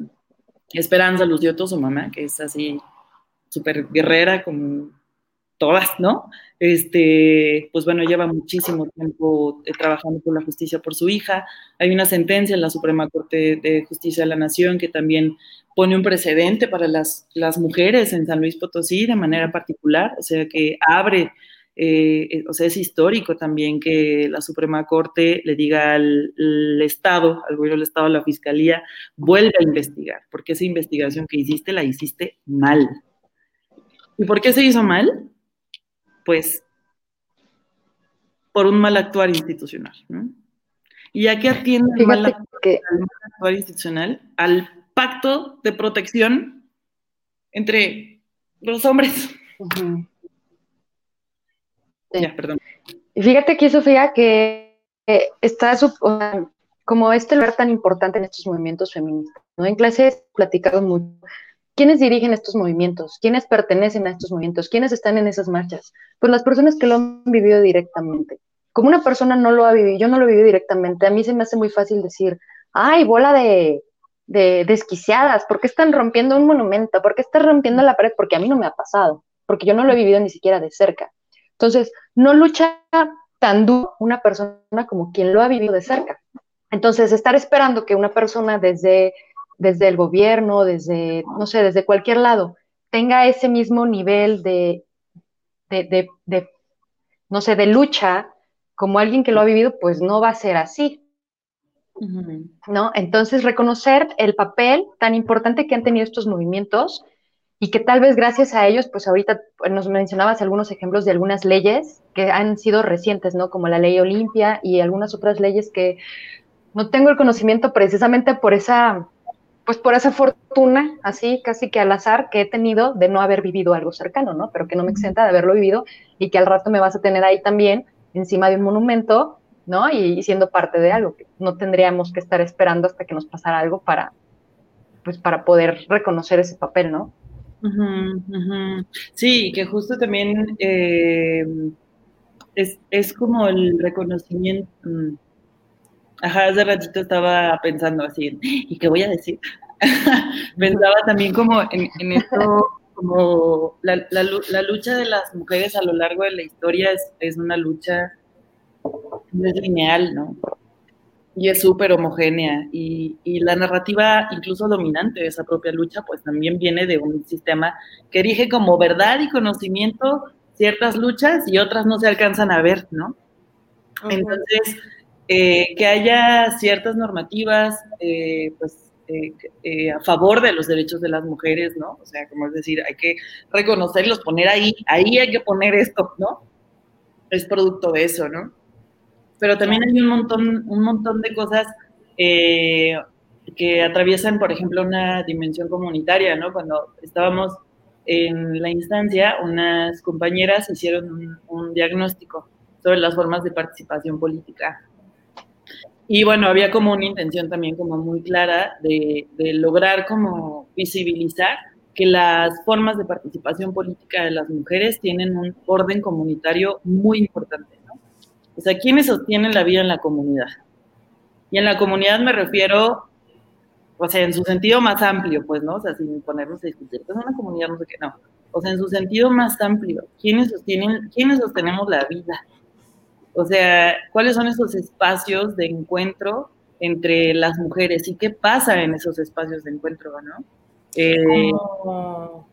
Esperanza Lucioto, su mamá, que es así súper guerrera como todas, ¿no? Este, pues bueno, lleva muchísimo tiempo eh, trabajando por la justicia por su hija. Hay una sentencia en la Suprema Corte de Justicia de la Nación que también pone un precedente para las, las mujeres en San Luis Potosí de manera particular, o sea, que abre, eh, eh, o sea, es histórico también que la Suprema Corte le diga al, al Estado, al gobierno del Estado, a la Fiscalía, vuelve a investigar, porque esa investigación que hiciste la hiciste mal. ¿Y por qué se hizo mal? pues, por un mal actuar institucional. ¿no? ¿Y a qué atiende el mal, actuar institucional? Al pacto de protección entre los hombres. Ya, perdón. Y fíjate aquí, Sofía, que está como este lugar tan importante en estos movimientos feministas. ¿no? En clase he platicado mucho ¿Quiénes dirigen estos movimientos? ¿Quiénes pertenecen a estos movimientos? ¿Quiénes están en esas marchas? Pues las personas que lo han vivido directamente. Como una persona no lo ha vivido, yo no lo he vivido directamente, a mí se me hace muy fácil decir, ay, bola de, de desquiciadas, ¿por qué están rompiendo un monumento? ¿Por qué están rompiendo la pared? Porque a mí no me ha pasado, porque yo no lo he vivido ni siquiera de cerca. Entonces, no lucha tan duro una persona como quien lo ha vivido de cerca. Entonces, estar esperando que una persona desde desde el gobierno, desde, no sé, desde cualquier lado, tenga ese mismo nivel de, de, no sé, de lucha como alguien que lo ha vivido, pues no va a ser así. ¿No? Entonces, reconocer el papel tan importante que han tenido estos movimientos y que tal vez gracias a ellos, pues ahorita nos mencionabas algunos ejemplos de algunas leyes que han sido recientes, ¿no? Como la ley Olimpia y algunas otras leyes que no tengo el conocimiento precisamente por esa pues por esa fortuna, así casi que al azar que he tenido de no haber vivido algo cercano, ¿no? Pero que no me exenta de haberlo vivido y que al rato me vas a tener ahí también encima de un monumento, ¿no? Y, siendo parte de algo, que no tendríamos que estar esperando hasta que nos pasara algo para, pues para poder reconocer ese papel, ¿no? Sí, que justo también eh, es, es, como el reconocimiento, mm, Ajá, hace ratito estaba pensando así, ¿y qué voy a decir? Pensaba también como en, esto, como la, la, lucha de las mujeres a lo largo de la historia es, es una lucha, no es lineal, ¿no? Y es súper homogénea. Y, y, la narrativa, incluso dominante de esa propia lucha, pues también viene de un sistema que erige como verdad y conocimiento ciertas luchas y otras no se alcanzan a ver, ¿no? Entonces, eh, que haya ciertas normativas, eh, pues, eh, a favor de los derechos de las mujeres, ¿no? O sea, como es decir, hay que reconocerlos, poner ahí, ahí hay que poner esto, ¿no? Es producto de eso, ¿no? Pero también hay un montón, un montón de cosas que atraviesan, por ejemplo, una dimensión comunitaria, ¿no? Cuando estábamos en la instancia, unas compañeras hicieron un diagnóstico sobre las formas de participación política y bueno, había como una intención también como muy clara de, lograr como visibilizar que las formas de participación política de las mujeres tienen un orden comunitario muy importante. O sea, ¿quiénes sostienen la vida en la comunidad? Y en la comunidad me refiero, o sea, en su sentido más amplio, pues, ¿no? O sea, sin ponernos a discutir, es una comunidad, no sé qué, no. O sea, en su sentido más amplio, ¿quiénes sostienen, quiénes sostenemos la vida? O sea, ¿cuáles son esos espacios de encuentro entre las mujeres y qué pasa en esos espacios de encuentro, no? Eh,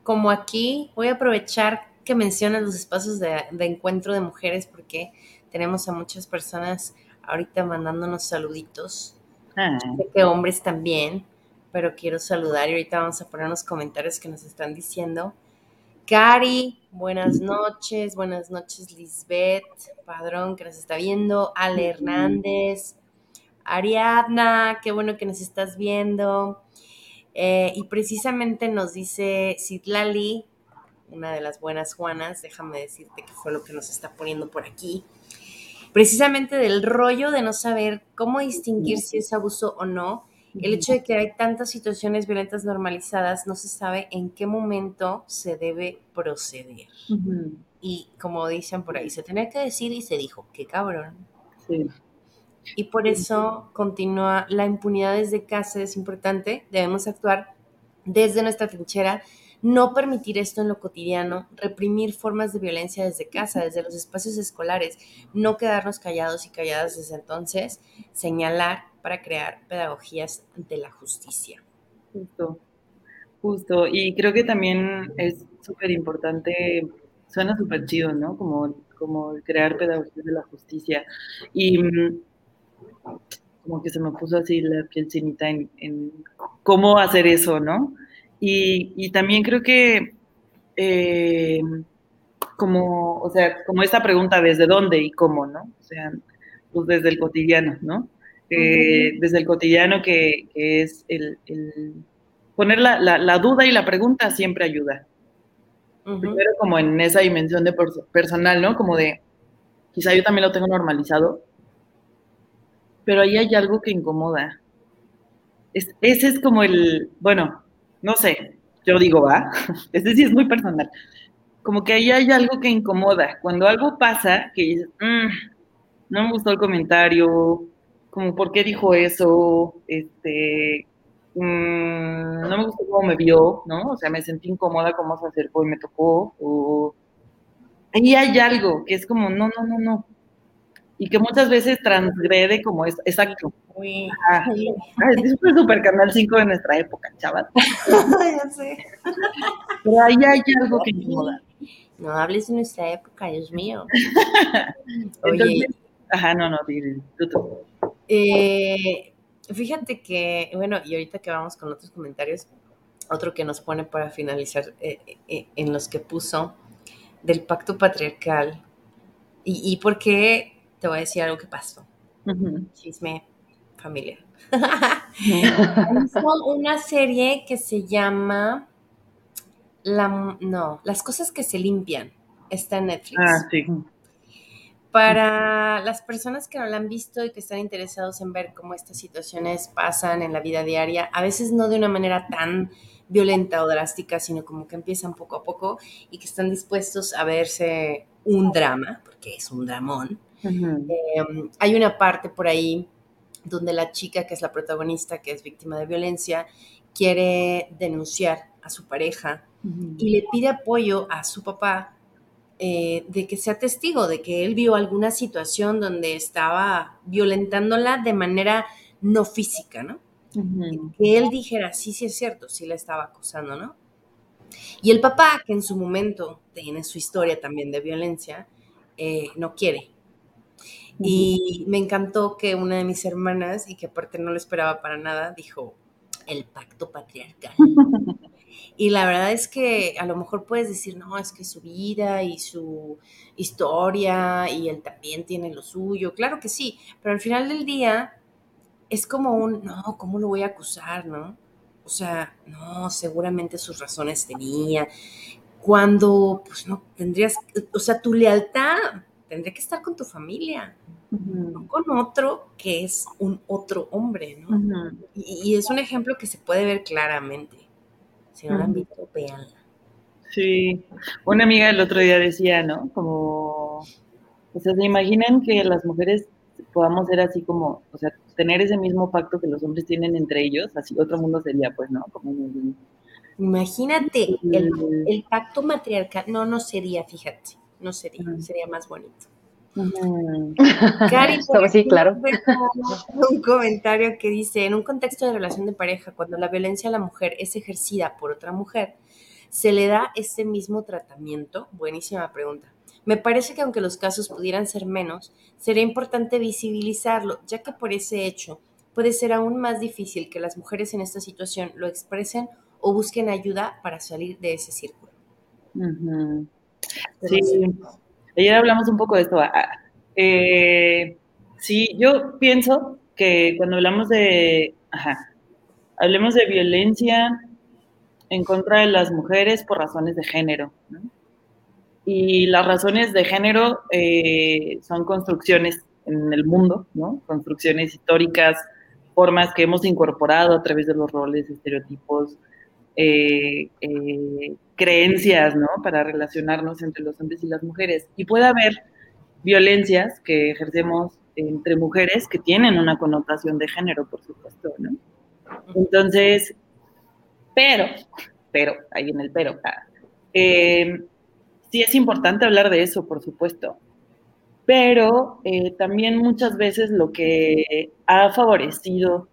como, aquí, voy a aprovechar que mencionas los espacios de, encuentro de mujeres porque tenemos a muchas personas ahorita mandándonos saluditos, ah. que hombres también. pero quiero saludar y ahorita vamos a poner unos comentarios que nos están diciendo. Cari, buenas noches, buenas noches Lisbeth, Padrón que nos está viendo, Ale Hernández, Ariadna, qué bueno que nos estás viendo. Eh, y precisamente nos dice Citlali, una de las buenas Juanas, déjame decirte que fue lo que nos está poniendo por aquí, precisamente del rollo de no saber cómo distinguir si es abuso o no, el hecho de que hay tantas situaciones violentas normalizadas, no se sabe en qué momento se debe proceder. Y como dicen por ahí, se tenía que decir y se dijo, qué cabrón. Sí. Y por eso continúa la impunidad desde casa, es importante, debemos actuar desde nuestra trinchera, no permitir esto en lo cotidiano, reprimir formas de violencia desde casa, desde los espacios escolares, no quedarnos callados y calladas desde entonces, señalar para crear pedagogías de la justicia. Justo, justo. Y creo que también es súper importante, suena súper chido, ¿no? Como, como crear pedagogías de la justicia. Y mm, como que se me puso así la piel cinita en, cómo hacer eso, ¿no? Y, también creo que eh, como, o sea, como esta pregunta, ¿desde dónde y cómo, no? O sea, pues desde el cotidiano, ¿no? Eh, desde el cotidiano que, es el, poner la, duda y la pregunta siempre ayuda. Primero como en esa dimensión de personal, ¿no? Como de, quizá yo también lo tengo normalizado, pero ahí hay algo que incomoda. ese es como el, bueno, no sé, yo digo, va, ese sí es muy personal. Como que ahí hay algo que incomoda. Cuando algo pasa, que mm, no me gustó el comentario, como, ¿por qué dijo eso? Este, mm, no me gustó cómo me vio, ¿no? O sea, me sentí incómoda cómo se acercó y me tocó. O... Ahí hay algo que es como, no, no, no, no y que muchas veces transgrede como es, exacto. Muy, es super canal 5 de nuestra época, chaval. ya sé. Pero ahí hay algo que incomoda. No hables de nuestra época, Dios mío. Oye. ajá, no, no, tú, eh, fíjate que, bueno, y ahorita que vamos con otros comentarios, otro que nos pone para finalizar eh, eh, en los que puso del pacto patriarcal y, y por qué te voy a decir algo que pasó. Chisme familiar. una serie que se llama la, no, Las cosas que se limpian. Está en Netflix. Ah, sí. Para las personas que no la han visto y que están interesados en ver cómo estas situaciones pasan en la vida diaria, a veces no de una manera tan violenta o drástica, sino como que empiezan poco a poco y que están dispuestos a verse un drama, porque es un dramón, Em, hay una parte por ahí donde la chica, que es la protagonista, que es víctima de violencia, quiere denunciar a su pareja y le pide apoyo a su papá eh, de que sea testigo, de que él vio alguna situación donde estaba violentándola de manera no física, ¿no? Que él dijera, sí, sí es cierto, sí la estaba acusando, ¿no? Y el papá, que en su momento tiene su historia también de violencia, eh, no quiere, y me encantó que una de mis hermanas, y que aparte no lo esperaba para nada, dijo, el pacto patriarcal. y la verdad es que a lo mejor puedes decir, no, es que su vida y su historia y él también tiene lo suyo. Claro que sí, pero al final del día es como un, no, ¿cómo lo voy a acusar, no? O sea, no, seguramente sus razones tenía. Cuando, pues no, tendrías, o sea, tu lealtad tendría que estar con tu familia, no con otro que es un otro hombre, ¿no? y, es un ejemplo que se puede ver claramente. Si no la han visto, véanla. Sí, una amiga el otro día decía, ¿no? Como, o sea, ¿se imaginan que las mujeres podamos ser así como, o sea, tener ese mismo pacto que los hombres tienen entre ellos? Así otro mundo sería, pues, ¿no? Como Imagínate, el, el, pacto matriarcal, no, no sería, fíjate no sería, sería más bonito. Cari, sí, claro. Un comentario que dice, en un contexto de relación de pareja, cuando la violencia a la mujer es ejercida por otra mujer, ¿se le da ese mismo tratamiento? Buenísima pregunta. Me parece que aunque los casos pudieran ser menos, sería importante visibilizarlo, ya que por ese hecho puede ser aún más difícil que las mujeres en esta situación lo expresen o busquen ayuda para salir de ese círculo. Sí, ayer hablamos un poco de esto. Ah, ah, eh, sí, yo pienso que cuando hablamos de, ajá, hablemos de violencia en contra de las mujeres por razones de género. Y las razones de género eh, son construcciones en el mundo, ¿no? Construcciones históricas, formas que hemos incorporado a través de los roles, estereotipos, eh, eh, creencias, ¿no? Para relacionarnos entre los hombres y las mujeres. Y puede haber violencias que ejercemos entre mujeres que tienen una connotación de género, por supuesto, ¿no? Entonces, pero, pero, ahí en el pero, ah, eh, sí es importante hablar de eso, por supuesto, pero eh, también muchas veces lo que ha favorecido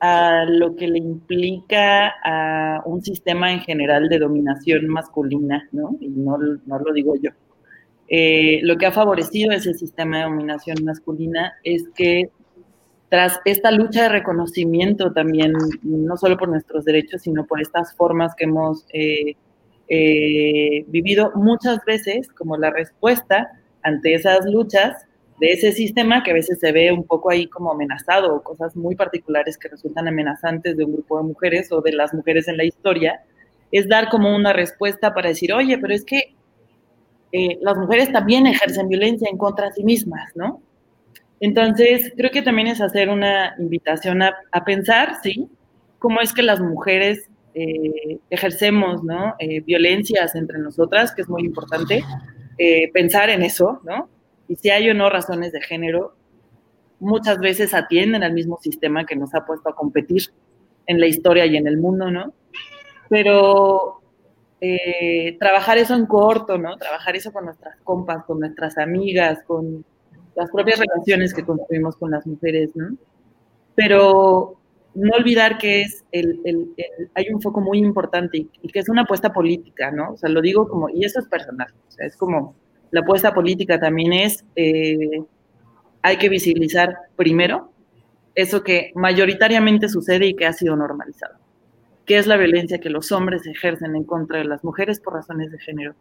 a lo que le implica a un sistema en general de dominación masculina, ¿no? Y no, no lo digo yo. Eh, lo que ha favorecido ese sistema de dominación masculina es que tras esta lucha de reconocimiento también, no solo por nuestros derechos, sino por estas formas que hemos eh, vivido muchas veces como la respuesta ante esas luchas de ese sistema que a veces se ve un poco ahí como amenazado o cosas muy particulares que resultan amenazantes de un grupo de mujeres o de las mujeres en la historia, es dar como una respuesta para decir, oye, pero es que eh, las mujeres también ejercen violencia en contra de sí mismas, ¿no? Entonces, creo que también es hacer una invitación a, pensar, ¿sí? Cómo es que las mujeres eh, ejercemos, ¿no? Eh, violencias entre nosotras, que es muy importante, pensar en eso, ¿no? Y si hay o no razones de género, muchas veces atienden al mismo sistema que nos ha puesto a competir en la historia y en el mundo, ¿no? Pero eh, trabajar eso en corto, ¿no? Trabajar eso con nuestras compas, con nuestras amigas, con las propias relaciones que construimos con las mujeres, ¿no? Pero no olvidar que es el, hay un foco muy importante y, que es una apuesta política, ¿no? O sea, lo digo como, y eso es personal, o sea, es como, la apuesta política también es, eh, hay que visibilizar primero eso que mayoritariamente sucede y que ha sido normalizado, que es la violencia que los hombres ejercen en contra de las mujeres por razones de género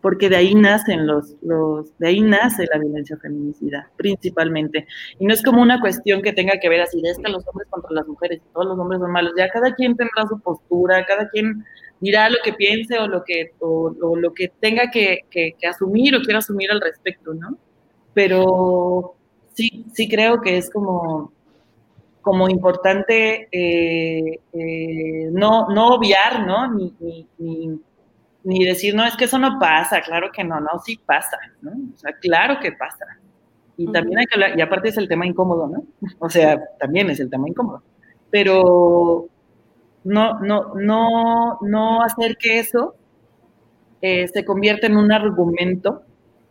porque de ahí nacen los, los, de ahí nace la violencia feminicida, principalmente. Y no es como una cuestión que tenga que ver así, de es los hombres contra las mujeres todos los hombres son malos, ya cada quien tendrá su postura, cada quien dirá lo que piense o lo que, o, lo que tenga que, que, asumir o quiera asumir al respecto, ¿no? Pero sí, sí creo que es como, como importante eh, eh, no, no obviar, ¿no? Ni, ni ni decir, no, es que eso no pasa, claro que no, no, sí pasa, ¿no? O sea, claro que pasa. Y también hay que hablar, y aparte es el tema incómodo, ¿no? O sea, también es el tema incómodo. Pero no, no, no, no hacer que eso eh, se convierta en un argumento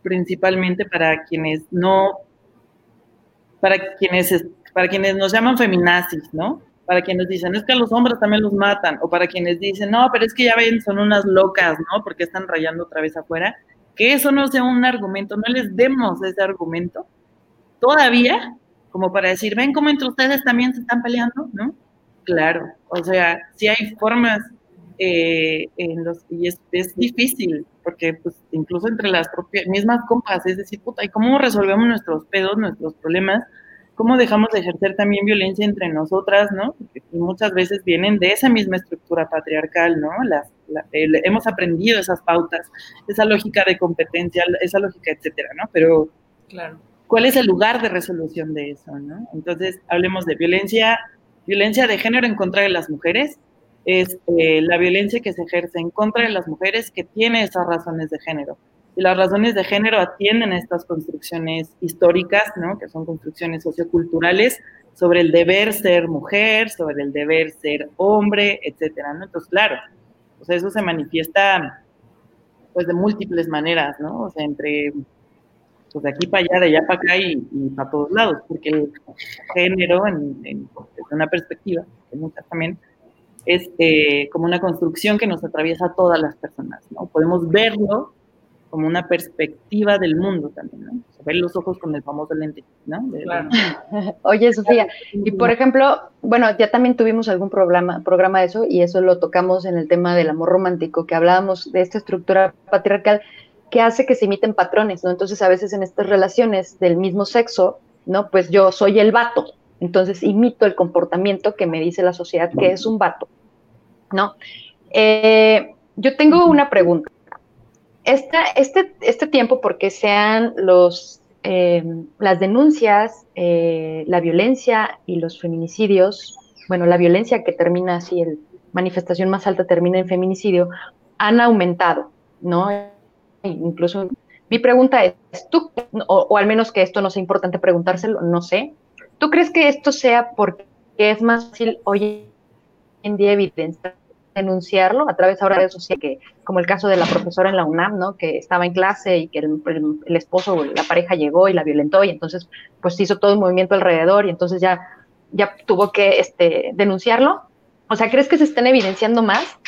principalmente para quienes no, para quienes, para quienes nos llaman feminazis, ¿no? Para quienes dicen, es que a los hombres también los matan, o para quienes dicen, no, pero es que ya ven, son unas locas, ¿no? Porque están rayando otra vez afuera, que eso no sea un argumento, no les demos ese argumento todavía, como para decir, ven cómo entre ustedes también se están peleando, ¿no? Claro, o sea, sí hay formas eh, en los, y es, difícil, porque pues incluso entre las propias, mismas compas, es decir, puta, ¿y cómo resolvemos nuestros pedos, nuestros problemas? Cómo dejamos de ejercer también violencia entre nosotras, ¿no? Y muchas veces vienen de esa misma estructura patriarcal, ¿no? Las, hemos aprendido esas pautas, esa lógica de competencia, esa lógica, etcétera, ¿no? Pero, claro. ¿cuál es el lugar de resolución de eso, ¿no? Entonces, hablemos de violencia, violencia de género en contra de las mujeres, es eh, la violencia que se ejerce en contra de las mujeres que tiene esas razones de género y las razones de género atienden a estas construcciones históricas, ¿no? que son construcciones socioculturales sobre el deber ser mujer, sobre el deber ser hombre, etcétera, ¿no? Entonces, claro, pues eso se manifiesta pues de múltiples maneras, ¿no? O sea, entre pues de aquí para allá, de allá para acá y, para todos lados, porque el género, en, en, desde una perspectiva, que muchas también, es eh, como una construcción que nos atraviesa a todas las personas, ¿no? Podemos verlo como una perspectiva del mundo también, ¿no? romper los ojos con el famoso lente, ¿no? Claro. Oye, Sofía, y por ejemplo, bueno, ya también tuvimos algún programa, programa de eso y eso lo tocamos en el tema del amor romántico, que hablábamos de esta estructura patriarcal que hace que se imiten patrones, ¿no? Entonces, a veces en estas relaciones del mismo sexo, ¿no? Pues yo soy el vato, entonces imito el comportamiento que me dice la sociedad que es un vato, ¿no? Eh, yo tengo una pregunta. Esta, este, este tiempo, porque sean los, eh, las denuncias, eh, la violencia y los feminicidios, bueno, la violencia que termina así, el manifestación más alta termina en feminicidio, han aumentado, ¿no? Incluso mi pregunta es, ¿tú, o, o, al menos que esto no sea importante preguntárselo, no sé, ¿tú crees que esto sea porque es más fácil hoy en día evidenciar denunciarlo a través ahora de redes sociales, que, como el caso de la profesora en la UNAM, ¿no? que estaba en clase y que el, el, el esposo, la pareja llegó y la violentó y entonces pues hizo todo un movimiento alrededor y entonces ya, ya tuvo que este, denunciarlo. O sea, ¿crees que se estén evidenciando más?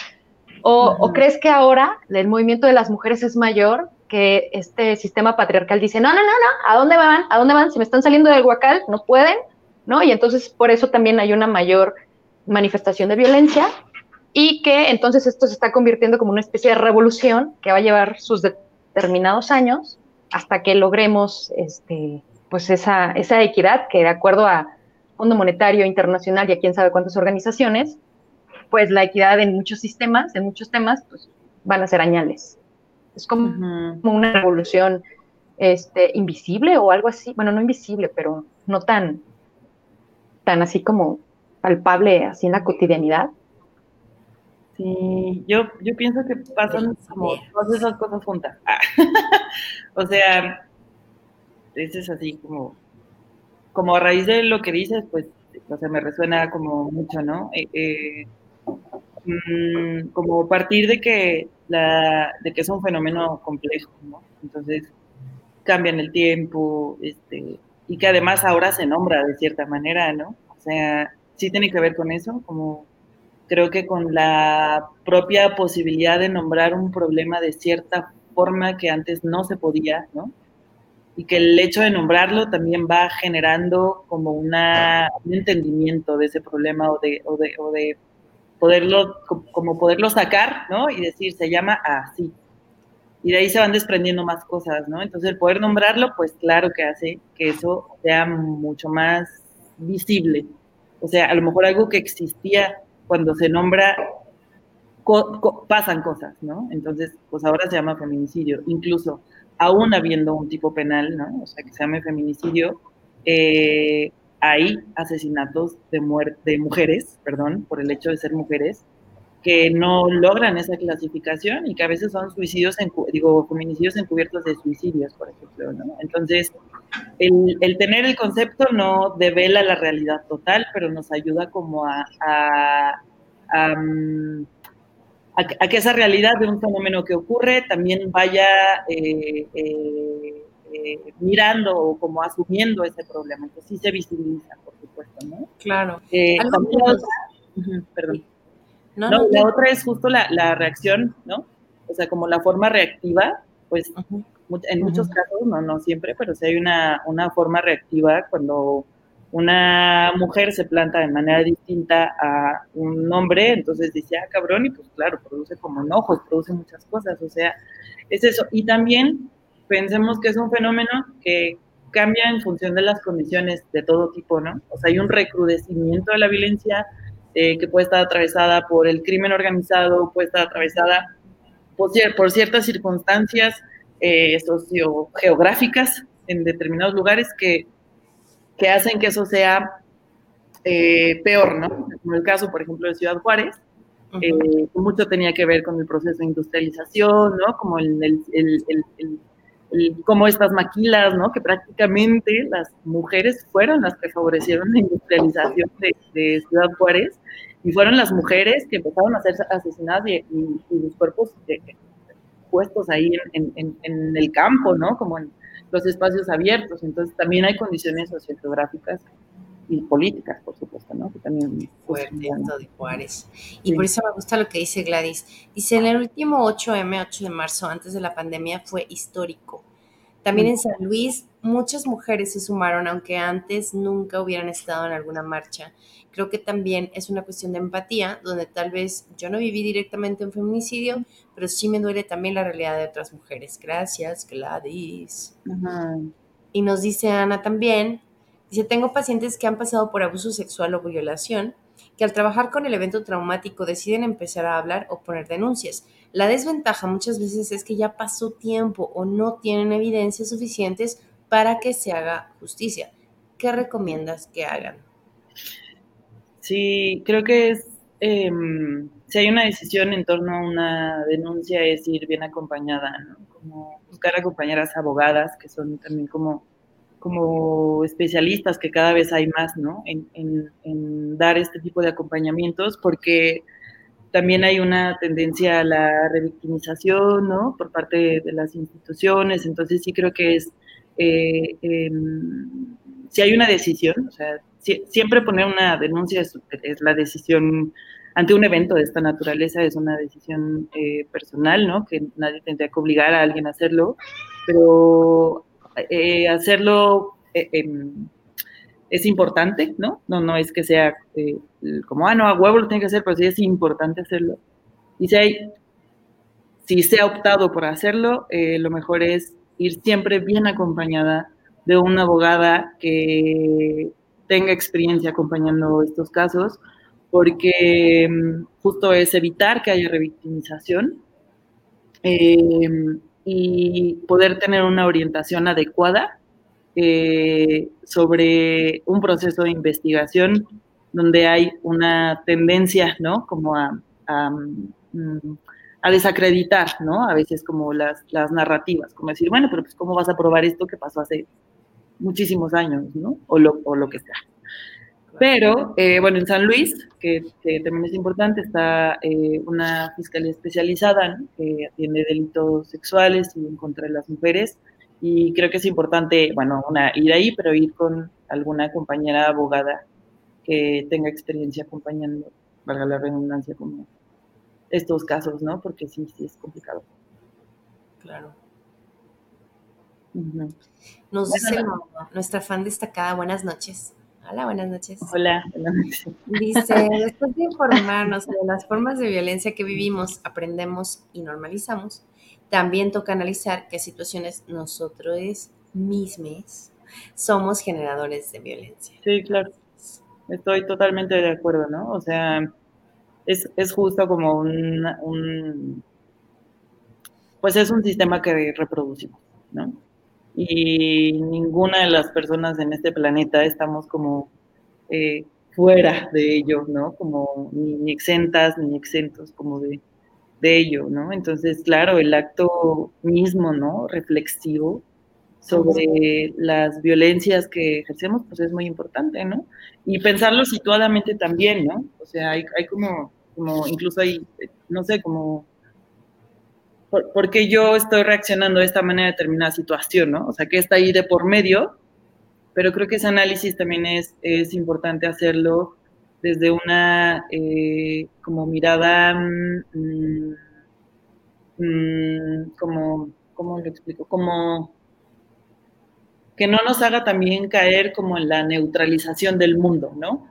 O. ¿O crees que ahora el movimiento de las mujeres es mayor que este sistema patriarcal dice, no, no, no, no, ¿a dónde van? ¿A dónde van? Si me están saliendo del huacal, no pueden, ¿no? Y entonces por eso también hay una mayor manifestación de violencia y que entonces esto se está convirtiendo como una especie de revolución que va a llevar sus determinados años hasta que logremos este, pues esa, esa equidad que de acuerdo a Fondo Monetario Internacional y a quién sabe cuántas organizaciones, pues la equidad en muchos sistemas, en muchos temas, pues van a ser añales. Es como, uh -huh. como una revolución este, invisible o algo así, bueno, no invisible, pero no tan, tan así como palpable así en la cotidianidad. Sí, yo, yo pienso que pasan como todas esas cosas juntas. o sea, es así como, como a raíz de lo que dices, pues, o sea, me resuena como mucho, ¿no? Eh, eh, mmm, como partir de que, la, de que es un fenómeno complejo, ¿no? Entonces, cambia en el tiempo, este, y que además ahora se nombra de cierta manera, ¿no? O sea, sí tiene que ver con eso, como creo que con la propia posibilidad de nombrar un problema de cierta forma que antes no se podía, ¿no? Y que el hecho de nombrarlo también va generando como una, un entendimiento de ese problema o de, o de, poderlo, como poderlo sacar, ¿no? Y decir, se llama así. Y de ahí se van desprendiendo más cosas, ¿no? Entonces el poder nombrarlo, pues claro que hace que eso sea mucho más visible. O sea, a lo mejor algo que existía cuando se nombra, co pasan cosas, ¿no? Entonces, pues ahora se llama feminicidio. Incluso, aún habiendo un tipo penal, ¿no? O sea, que se llame feminicidio, eh, hay asesinatos de, de mujeres, perdón, por el hecho de ser mujeres, que no logran esa clasificación y que a veces son suicidios, en, digo, feminicidios encubiertos de suicidios, por ejemplo, ¿no? Entonces, el, el, tener el concepto no devela la realidad total, pero nos ayuda como a, a, a, a, a que esa realidad de un fenómeno que ocurre también vaya eh, eh, eh, mirando o como asumiendo ese problema. Entonces sí se visibiliza, por supuesto, ¿no? Claro. también uh -huh, perdón. No, no, no, la otra es justo la, la, reacción, ¿no? O sea, como la forma reactiva, pues uh -huh. en muchos uh -huh. casos, no, no siempre, pero sí hay una, una forma reactiva cuando una mujer se planta de manera distinta a un hombre, entonces dice, ah, cabrón, y pues claro, produce como enojos, produce muchas cosas, o sea, es eso. Y también pensemos que es un fenómeno que cambia en función de las condiciones de todo tipo, ¿no? O sea, hay un recrudecimiento de la violencia eh, que puede estar atravesada por el crimen organizado, puede estar atravesada por, por ciertas circunstancias eh, sociogeográficas en determinados lugares que, que hacen que eso sea eh, peor, ¿no? Como el caso, por ejemplo, de Ciudad Juárez, uh -huh. mucho tenía que ver con el proceso de industrialización, ¿no? Como el, el, el, como estas maquilas, ¿no? Que prácticamente las mujeres fueron las que favorecieron la industrialización de, de Ciudad Juárez y fueron las mujeres que empezaron a ser asesinadas y, y, y los cuerpos de, puestos ahí en, en, en, el campo, ¿no? Como en los espacios abiertos. Entonces también hay condiciones sociogeográficas y políticas, por supuesto, ¿no? Que también fuerte esto de Juárez. Y sí. por eso me gusta lo que dice Gladys. Dice, en el último 8M, 8 de marzo, antes de la pandemia, fue histórico. También en San Luis muchas mujeres se sumaron, aunque antes nunca hubieran estado en alguna marcha. Creo que también es una cuestión de empatía, donde tal vez yo no viví directamente un feminicidio, pero sí me duele también la realidad de otras mujeres. Gracias, Gladys. Y nos dice Ana también, dice, tengo pacientes que han pasado por abuso sexual o violación, que al trabajar con el evento traumático deciden empezar a hablar o poner denuncias. La desventaja muchas veces es que ya pasó tiempo o no tienen evidencias suficientes para que se haga justicia. ¿Qué recomiendas que hagan? Sí, creo que es, em, si hay una decisión en torno a una denuncia, es ir bien acompañada, ¿no? Como buscar a compañeras abogadas que son también como, como especialistas, que cada vez hay más, ¿no? En, dar este tipo de acompañamientos, porque también hay una tendencia a la revictimización, ¿no? Por parte de las instituciones, entonces sí creo que es, eh, em, si hay una decisión, o sea, siempre poner una denuncia es, la decisión ante un evento de esta naturaleza, es una decisión eh, personal, ¿no? Que nadie tendría que obligar a alguien a hacerlo, pero eh, hacerlo em, es importante, ¿no? No, no es que sea eh, como, ah, no, a huevo lo tiene que hacer, pero sí es importante hacerlo. Y si, se ha optado por hacerlo, eh, lo mejor es ir siempre bien acompañada de una abogada que tenga experiencia acompañando estos casos, porque mm, justo es evitar que haya revictimización em, y poder tener una orientación adecuada eh, sobre un proceso de investigación donde hay una tendencia, ¿no? Como a, mm, a, desacreditar, ¿no? A veces como las, las narrativas, como decir, bueno, pero pues ¿cómo vas a probar esto que pasó hace muchísimos años, ¿no? O lo, o lo que sea. Pero, eh, bueno, en San Luis, que, también es importante, está eh, una fiscalía especializada que atiende delitos sexuales y en contra de las mujeres. Y creo que es importante, bueno, una, ir ahí, pero ir con alguna compañera abogada que tenga experiencia acompañando, valga la redundancia, como estos casos, ¿no? Porque sí, sí es complicado. Claro. Nos dice nuestra fan destacada, buenas noches. Hola, buenas noches. Hola, buenas noches. Dice, después de informarnos de las formas de violencia que vivimos, aprendemos y normalizamos, también toca analizar qué situaciones nosotros mismos somos generadores de violencia. Sí, claro. Estoy totalmente de acuerdo, ¿no? O sea, es, justo como un, pues es un sistema que reproducimos, ¿no? Y ninguna de las personas en este planeta estamos como eh, fuera de ello, ¿no? Como ni exentas ni exentos como de, de ello, ¿no? Entonces, claro, el acto mismo, ¿no? Reflexivo sobre las violencias que ejercemos, pues es muy importante, ¿no? Y pensarlo situadamente también, ¿no? O sea, hay, como, como, incluso hay, no sé, como, ¿por, qué yo estoy reaccionando de esta manera a determinada situación, ¿no? O sea, que está ahí de por medio, pero creo que ese análisis también es, es importante hacerlo desde una eh, como mirada, mm, mm, como, ¿cómo lo explico? Como que no nos haga también caer como en la neutralización del mundo, ¿no?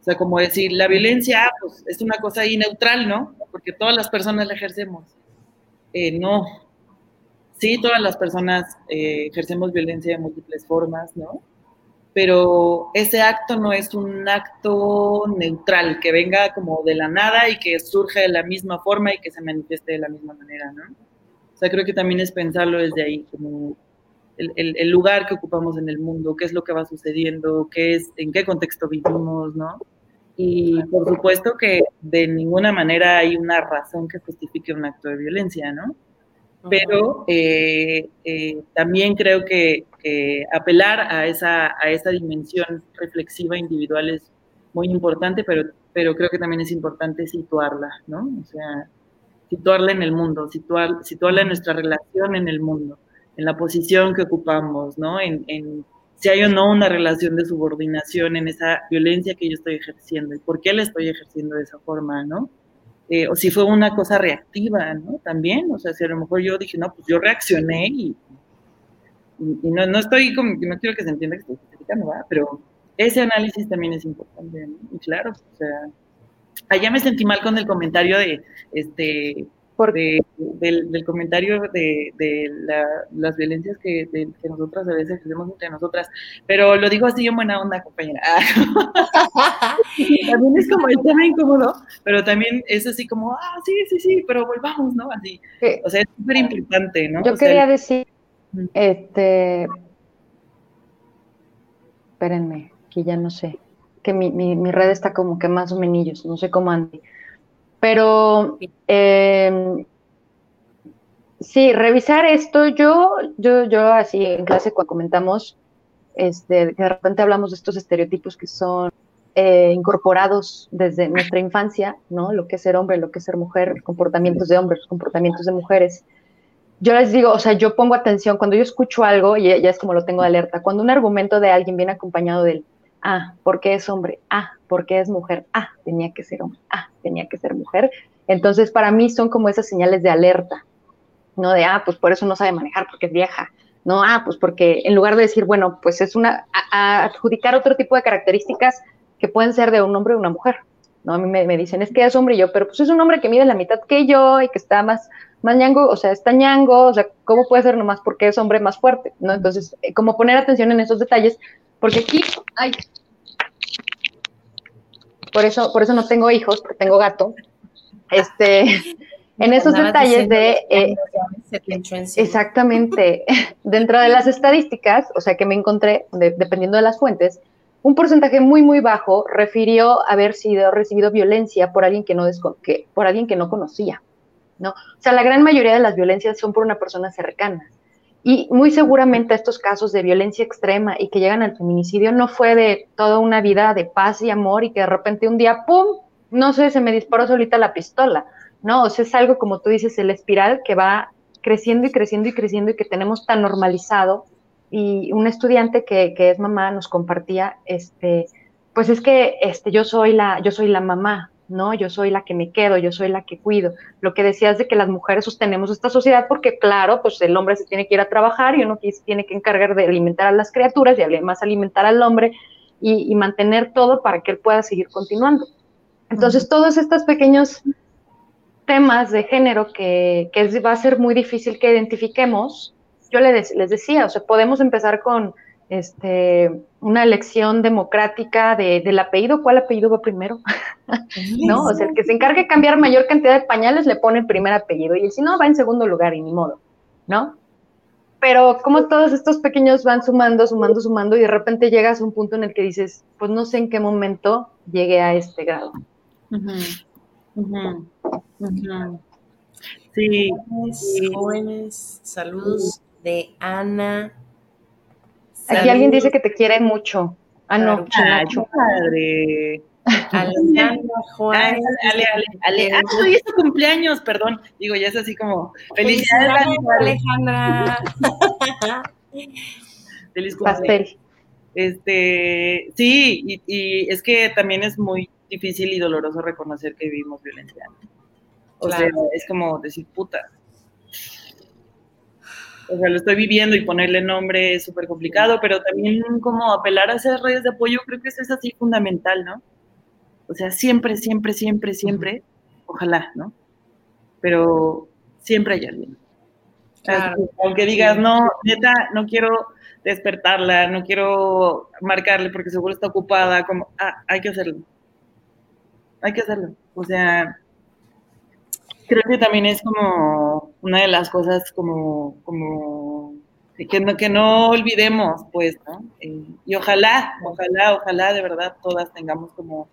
O sea, como decir, la violencia pues, es una cosa ahí neutral, ¿no? Porque todas las personas la ejercemos. Eh, no. Sí, todas las personas eh, ejercemos violencia de múltiples formas, ¿no? pero ese acto no es un acto neutral, que venga como de la nada y que surja de la misma forma y que se manifieste de la misma manera, ¿no? O sea, creo que también es pensarlo desde ahí, como el, lugar que ocupamos en el mundo, qué es lo que va sucediendo, qué es, en qué contexto vivimos, ¿no? Y por supuesto que de ninguna manera hay una razón que justifique un acto de violencia, ¿no? pero eh, eh, también creo que, apelar a esa, a esa dimensión reflexiva individual es muy importante, pero, pero creo que también es importante situarla, ¿no? O sea, situarla en el mundo, situar, situarla en nuestra relación en el mundo, en la posición que ocupamos, ¿no? En, en si hay o no una relación de subordinación en esa violencia que yo estoy ejerciendo y por qué la estoy ejerciendo de esa forma, ¿no? Eh, o si fue una cosa reactiva, ¿no? También, o sea, si a lo mejor yo dije, no, pues yo reaccioné y, no, no estoy como, no quiero que se entienda que estoy justificando, ¿verdad? Pero ese análisis también es importante, ¿no? Y claro, o sea, allá me sentí mal con el comentario de, este, del, comentario de, las violencias que, que nosotras a veces hacemos entre nosotras, pero lo digo así en buena onda, compañera. también es como el tema incómodo, pero también es así como, ah, sí, sí, sí, pero volvamos, ¿no? Así, o sea, es súper importante, ¿no? Yo quería decir, este, espérenme, que ya no sé, que mi, mi, red está como que más o menos, no sé cómo ande. Pero eh, sí, revisar esto, yo, yo, yo así en clase cuando comentamos, este, de repente hablamos de estos estereotipos que son eh, incorporados desde nuestra infancia, ¿no? Lo que es ser hombre, lo que es ser mujer, comportamientos de hombres, comportamientos de mujeres. Yo les digo, o sea, yo pongo atención cuando yo escucho algo, y ya es como lo tengo de alerta, cuando un argumento de alguien viene acompañado del, ah, porque es hombre, ah, porque es mujer, ah, tenía que ser hombre, ah, tenía que ser mujer. Entonces, para mí son como esas señales de alerta, ¿no? De, ah, pues por eso no sabe manejar, porque es vieja, no, ah, pues porque en lugar de decir, bueno, pues es una, adjudicar otro tipo de características que pueden ser de un hombre o una mujer, ¿no? A mí me, dicen, es que es hombre y yo, pero pues es un hombre que mide la mitad que yo y que está más, más ñango, o sea, está ñango, o sea, ¿cómo puede ser nomás porque es hombre más fuerte, ¿no? Entonces, eh, como poner atención en esos detalles, porque aquí, ay, por eso, por eso no tengo hijos, porque tengo gato. Este, en esos detalles de eh, exactamente dentro de las estadísticas, o sea que me encontré, dependiendo de las fuentes, un porcentaje muy muy bajo refirió haber sido recibido violencia por alguien que no que, por alguien que no conocía, ¿no? O sea, la gran mayoría de las violencias son por una persona cercana. Y muy seguramente estos casos de violencia extrema y que llegan al feminicidio no fue de toda una vida de paz y amor y que de repente un día, ¡pum!, no sé, se me disparó solita la pistola, ¿no? O sea, es algo como tú dices, el espiral que va creciendo y creciendo y creciendo y que tenemos tan normalizado. Y un estudiante que, que es mamá nos compartía, este, pues es que este, yo soy la, yo soy la mamá, ¿no? Yo soy la que me quedo, yo soy la que cuido. Lo que decías de que las mujeres sostenemos esta sociedad porque, claro, pues el hombre se tiene que ir a trabajar y uno se tiene que encargar de alimentar a las criaturas y además alimentar al hombre y, mantener todo para que él pueda seguir continuando. Entonces, todos estos pequeños temas de género que, que, va a ser muy difícil que identifiquemos, yo les, les decía, o sea, podemos empezar con este, una elección democrática de, del apellido, ¿cuál apellido va primero? ¿No? O sea, el que se encargue de cambiar mayor cantidad de pañales le pone el primer apellido y el si no va en segundo lugar y ni modo, ¿no? Pero como todos estos pequeños van sumando, sumando, sumando y de repente llegas a un punto en el que dices, pues no sé en qué momento llegué a este grado. Sí. Jóvenes, saludos de Ana Aquí alguien dice que te quiere mucho. Ah, no, Nacho. Padre. Alejandra Juan. Ale, ale, ale. Ah, hoy es tu cumpleaños, perdón. Digo, ya es así como. Felicidades, Alejandra. Feliz cumpleaños. Este, sí, y, y, es que también es muy difícil y doloroso reconocer que vivimos violencia. O sea, es como decir, puta, o sea, lo estoy viviendo y ponerle nombre es súper complicado, pero también como apelar a esas redes de apoyo, creo que eso es así fundamental, ¿no? O sea, siempre, siempre, siempre, siempre, ojalá, ¿no? Pero siempre hay alguien. Aunque digas, no, neta, no quiero despertarla, no quiero marcarle porque seguro está ocupada, como, ah, hay que hacerlo. Hay que hacerlo. O sea, creo que también es como una de las cosas como, como que, no, que no olvidemos, pues, ¿no? Eh, y ojalá, ojalá, ojalá de verdad todas tengamos como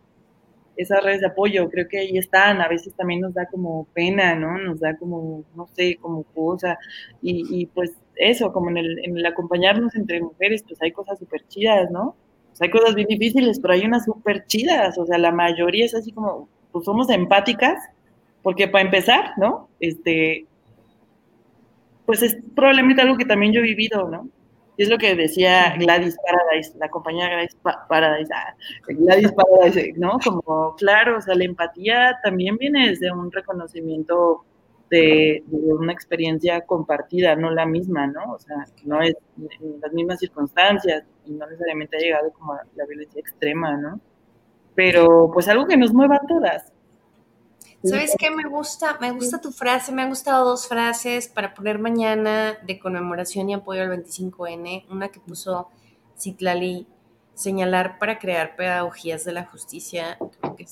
esas redes de apoyo, creo que ahí están, a veces también nos da como pena, ¿no? Nos da como, no sé, como cosa, y, pues eso, como en el, acompañarnos entre mujeres, pues hay cosas súper chidas, ¿no? Hay cosas bien difíciles, pero hay unas súper chidas, o sea, la mayoría es así como, pues somos empáticas, porque para empezar, ¿no? Este, pues es probablemente algo que también yo he vivido, ¿no? Y es lo que decía Gladys Paradise, la compañía Gladys Paradise, ah, Gladys Paradise, ¿no? Como, claro, o sea, la empatía también viene desde un reconocimiento de, una experiencia compartida, no la misma, ¿no? O sea, no es en las mismas circunstancias y no necesariamente ha llegado como a la violencia extrema, ¿no? Pero pues algo que nos mueva a todas. ¿Sabes qué? Me gusta, me gusta tu frase, me han gustado dos frases para poner mañana de conmemoración y apoyo al 25N. Una que puso Citlali, señalar para crear pedagogías de la justicia. Creo que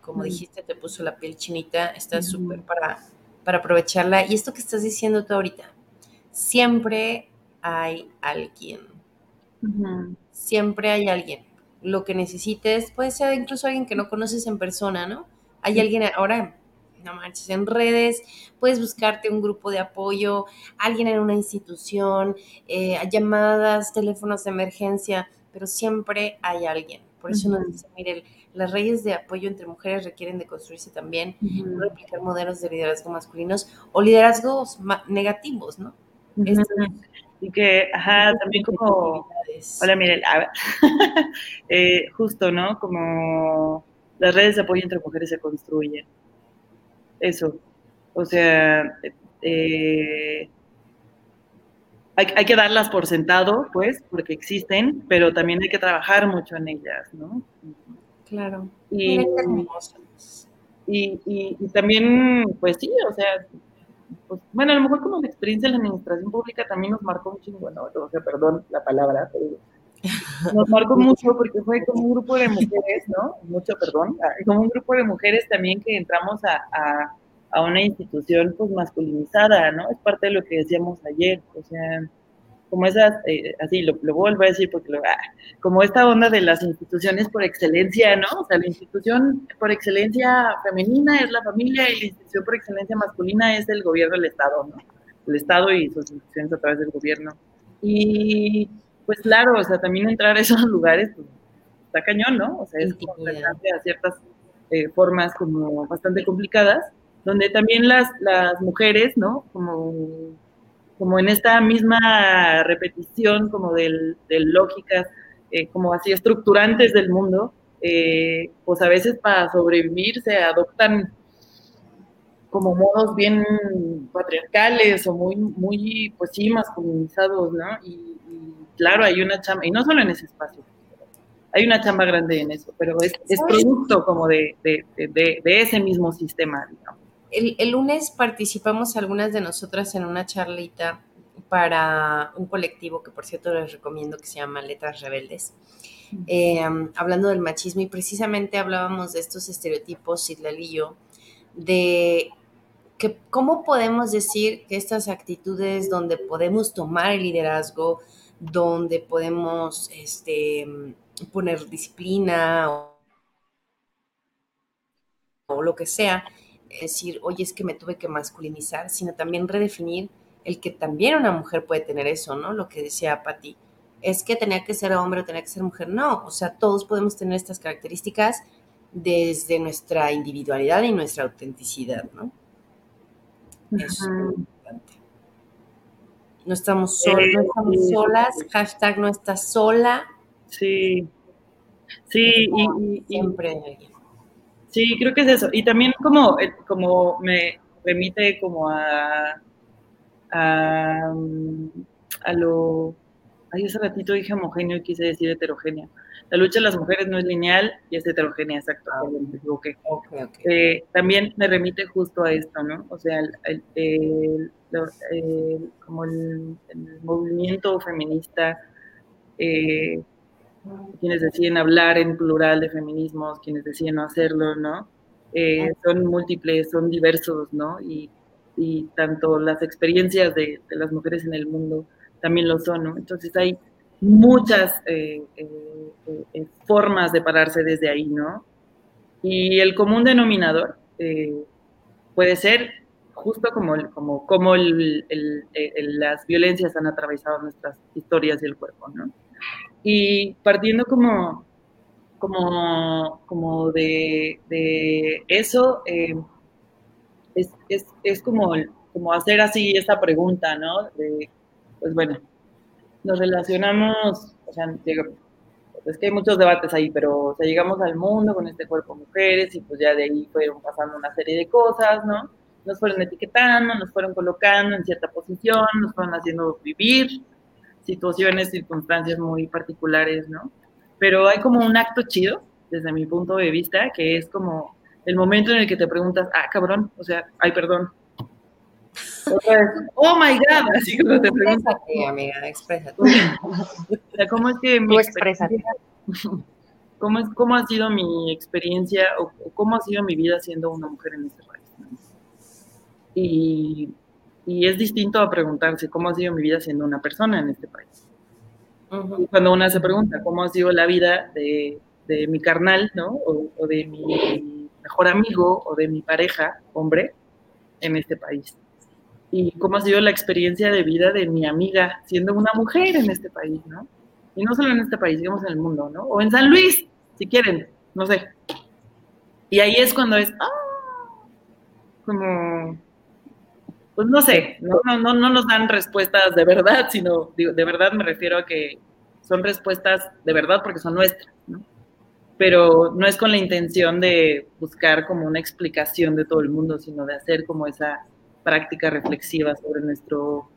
como dijiste, te puso la piel chinita, está súper para para aprovecharla. Y esto que estás diciendo tú ahorita, siempre hay alguien. Siempre hay alguien. Lo que necesites, puede ser incluso alguien que no conoces en persona, ¿no? Hay alguien ahora, no manches, en redes, puedes buscarte un grupo de apoyo, alguien en una institución, eh, llamadas, teléfonos de emergencia, pero siempre hay alguien. Por eso nos dice, mire, las redes de apoyo entre mujeres requieren de construirse también, replicar modelos de liderazgo masculinos o liderazgos negativos, ¿no? y que, ajá, también como, hola Mirel, eh, justo, ¿no? Como las redes de apoyo entre mujeres se construyen. Eso, o sea, eh, hay, hay, que darlas por sentado, pues, porque existen, pero también hay que trabajar mucho en ellas, ¿no? Claro. Y, y, y, también, pues sí, o sea, pues, bueno, a lo mejor como la experiencia en la administración pública también nos marcó un chingo, ¿no? O sea, perdón la palabra, pero nos marcó mucho porque fue como un grupo de mujeres, ¿no? Mucho, perdón, como un grupo de mujeres también que entramos a, a, a una institución pues masculinizada, ¿no? Es parte de lo que decíamos ayer, o sea, como esas, eh, así lo, vuelvo a decir porque lo, ah, como esta onda de las instituciones por excelencia, ¿no? O sea, la institución por excelencia femenina es la familia y la institución por excelencia masculina es el gobierno del Estado, ¿no? El Estado y sus instituciones a través del gobierno. Y pues claro, o sea, también entrar a esos lugares, pues, está cañón, ¿no? O sea, es como a ciertas eh, formas como bastante complicadas, donde también las, las mujeres, ¿no? Como como en esta misma repetición como de lógicas, eh, como así estructurantes del mundo, eh, pues a veces para sobrevivir se adoptan como modos bien patriarcales o muy, muy, pues sí, masculinizados, ¿no? Y, claro, hay una chamba, y no solo en ese espacio, hay una chamba grande en eso, pero es, es producto como de, de, de, de ese mismo sistema, digamos el, lunes participamos algunas de nosotras en una charlita para un colectivo que por cierto les recomiendo que se llama Letras Rebeldes, eh, hablando del machismo y precisamente hablábamos de estos estereotipos, Sidlal y yo, de que cómo podemos decir que estas actitudes donde podemos tomar el liderazgo, donde podemos este, poner disciplina o, o lo que sea, decir, oye, es que me tuve que masculinizar, sino también redefinir el que también una mujer puede tener eso, ¿no? Lo que decía Patti, es que tenía que ser hombre o tenía que ser mujer, no, o sea, todos podemos tener estas características desde nuestra individualidad y nuestra autenticidad, ¿no? Eso es importante. No estamos, solos, no estamos solas, hashtag no estás sola. Sí, sí, y, siempre alguien. Sí, creo que es eso. Y también como, eh, como me remite como a, a, a lo... Ay, hace ratito dije homogéneo y quise decir heterogénea. La lucha de las mujeres no es lineal y es heterogénea, exacto. Ah, me equivoqué. Eh, también me remite justo a esto, ¿no? O sea, el, como el, movimiento feminista eh, quienes deciden hablar en plural de feminismos, quienes deciden no hacerlo, ¿no? Eh, son múltiples, son diversos, ¿no? Y, y tanto las experiencias de, de, las mujeres en el mundo también lo son, ¿no? Entonces hay muchas eh, eh, formas de pararse desde ahí, ¿no? Y el común denominador puede ser justo como, como, como el, el, las violencias han atravesado nuestras historias y el cuerpo, ¿no? Y partiendo como, como, como de, eso, eh, es, es, es, como, como hacer así esta pregunta, ¿no? pues bueno, nos relacionamos, o sea, es que hay muchos debates ahí, pero o sea, llegamos al mundo con este cuerpo de mujeres y pues ya de ahí fueron pasando una serie de cosas, ¿no? nos fueron etiquetando, nos fueron colocando en cierta posición, nos fueron haciendo vivir situaciones, circunstancias muy particulares, ¿no? Pero hay como un acto chido, desde mi punto de vista, que es como el momento en el que te preguntas, ah, cabrón, o sea, ay, perdón. Oh my God, así como te preguntas. Exprésate, amiga, exprésate. ¿cómo es que mi exprésate. ¿Cómo, es, ¿Cómo ha sido mi experiencia o, cómo ha sido mi vida siendo una mujer en este país? Y, y es distinto a preguntarse cómo ha sido mi vida siendo una persona en este país. Cuando una se pregunta cómo ha sido la vida de, de mi carnal, ¿no? O, o de mi mejor amigo o de mi pareja, hombre, en este país. Y cómo ha sido la experiencia de vida de mi amiga siendo una mujer en este país, ¿no? Y no solo en este país, digamos en el mundo, ¿no? O en San Luis, si quieren, no sé. Y ahí es cuando es, ah, como, pues no sé, no, no, no, no nos dan respuestas de verdad, sino, digo, de verdad me refiero a que son respuestas de verdad porque son nuestras, ¿no? Pero no es con la intención de buscar como una explicación de todo el mundo, sino de hacer como esa práctica reflexiva sobre nuestro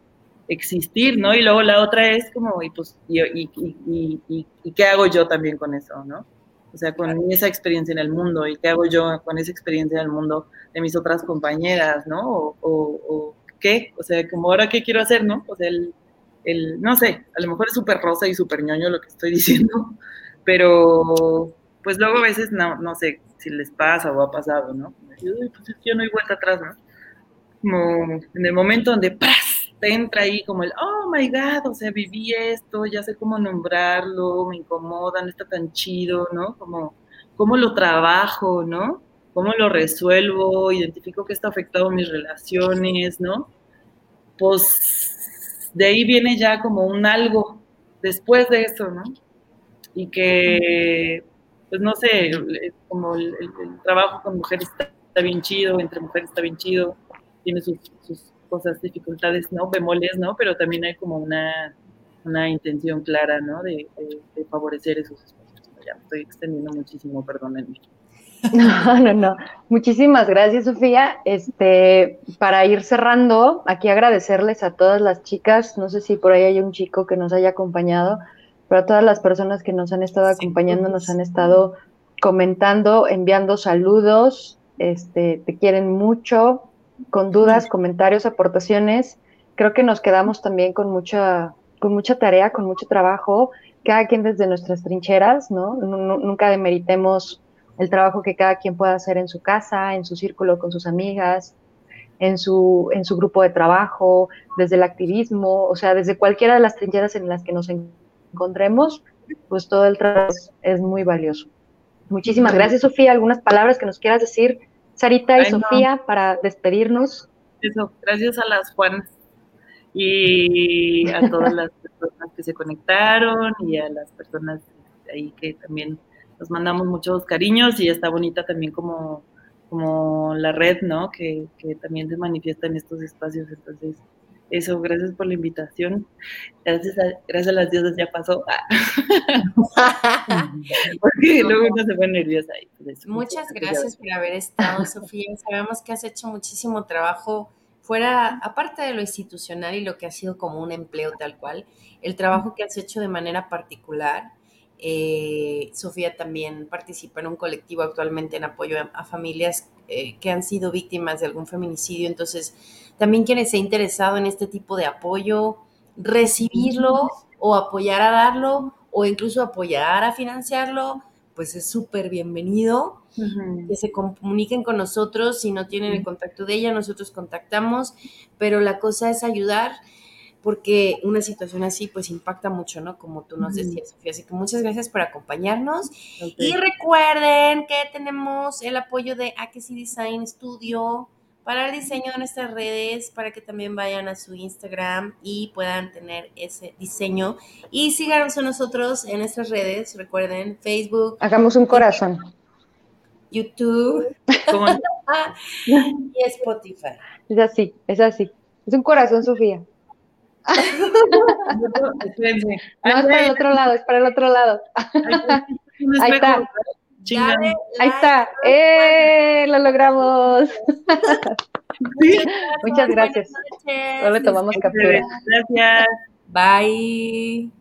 existir, ¿no? Y luego la otra es como, y pues, y, y, y, y, y qué hago yo también con eso, ¿no? O sea, con esa experiencia en el mundo y qué hago yo con esa experiencia en el mundo de mis otras compañeras, ¿no? O, o, o qué, o sea, como ahora qué quiero hacer, ¿no? O sea, el, el no sé, a lo mejor es súper rosa y súper ñoño lo que estoy diciendo, pero pues luego a veces no, no sé si les pasa o ha pasado, ¿no? Uy, pues es que yo no hay vuelta atrás, ¿no? Como en el momento donde ¡pras! te entra ahí como el, oh my God, o sea, viví esto, ya sé cómo nombrarlo, me incomoda, no está tan chido, ¿no? Como, cómo lo trabajo, ¿no? Cómo lo resuelvo, identifico que está afectado mis relaciones, ¿no? Pues de ahí viene ya como un algo después de eso, ¿no? Y que, pues no sé, como el, el, el trabajo con mujeres está, está, bien chido, entre mujeres está bien chido, tiene sus, sus cosas, dificultades, ¿no? Bemoles, ¿no? Pero también hay como una, una intención clara, ¿no? De, de, de favorecer esos espacios. Ya estoy extendiendo muchísimo, perdónenme. No, no, no. Muchísimas gracias, Sofía. Este, para ir cerrando, aquí agradecerles a todas las chicas. No sé si por ahí hay un chico que nos haya acompañado, pero a todas las personas que nos han estado acompañando, nos han estado comentando, enviando saludos. Este, te quieren mucho, con dudas, comentarios, aportaciones. Creo que nos quedamos también con mucha, con mucha tarea, con mucho trabajo, cada quien desde nuestras trincheras, ¿no? Nunca demeritemos el trabajo que cada quien pueda hacer en su casa, en su círculo con sus amigas, en su, en su grupo de trabajo, desde el activismo, o sea, desde cualquiera de las trincheras en las que nos encontremos, pues todo el trabajo es, es muy valioso. Muchísimas gracias, Sofía. ¿Algunas palabras que nos quieras decir, Sarita y Ay, Sofía, no. para despedirnos? Eso, gracias a las Juanas y a todas las personas que se conectaron y a las personas ahí que también nos mandamos muchos cariños y está bonita también como, como la red, ¿no? Que, que, también se manifiesta en estos espacios. Entonces, eso, gracias por la invitación. Gracias a, gracias a las diosas ya pasó. Porque luego uno se pone nerviosa. Ahí, Muchas gracias por haber estado, Sofía. Sabemos que has hecho muchísimo trabajo fuera, aparte de lo institucional y lo que ha sido como un empleo tal cual, el trabajo que has hecho de manera particular eh, Sofía también participa en un colectivo actualmente en apoyo a, a familias eh, que han sido víctimas de algún feminicidio. Entonces, también quien esté interesado en este tipo de apoyo, recibirlo o apoyar a darlo o incluso apoyar a financiarlo, pues es súper bienvenido. Uh -huh. Que se comuniquen con nosotros. Si no tienen el contacto de ella, nosotros contactamos. Pero la cosa es ayudar porque una situación así pues impacta mucho, ¿no? Como tú nos decías, Sofía. Así que muchas gracias por acompañarnos. Okay. Y recuerden que tenemos el apoyo de Akesi Design Studio para el diseño de nuestras redes, para que también vayan a su Instagram y puedan tener ese diseño. Y síganos a nosotros en nuestras redes, recuerden, Facebook. Hagamos un corazón. YouTube y Spotify. Es así, es así. Es un corazón, Sofía. No, es para el otro lado, es para el otro lado. Ahí está. Ahí está. ¡Eh! Lo logramos. Muchas gracias. Noches. Ahora tomamos captura. Gracias. Bye.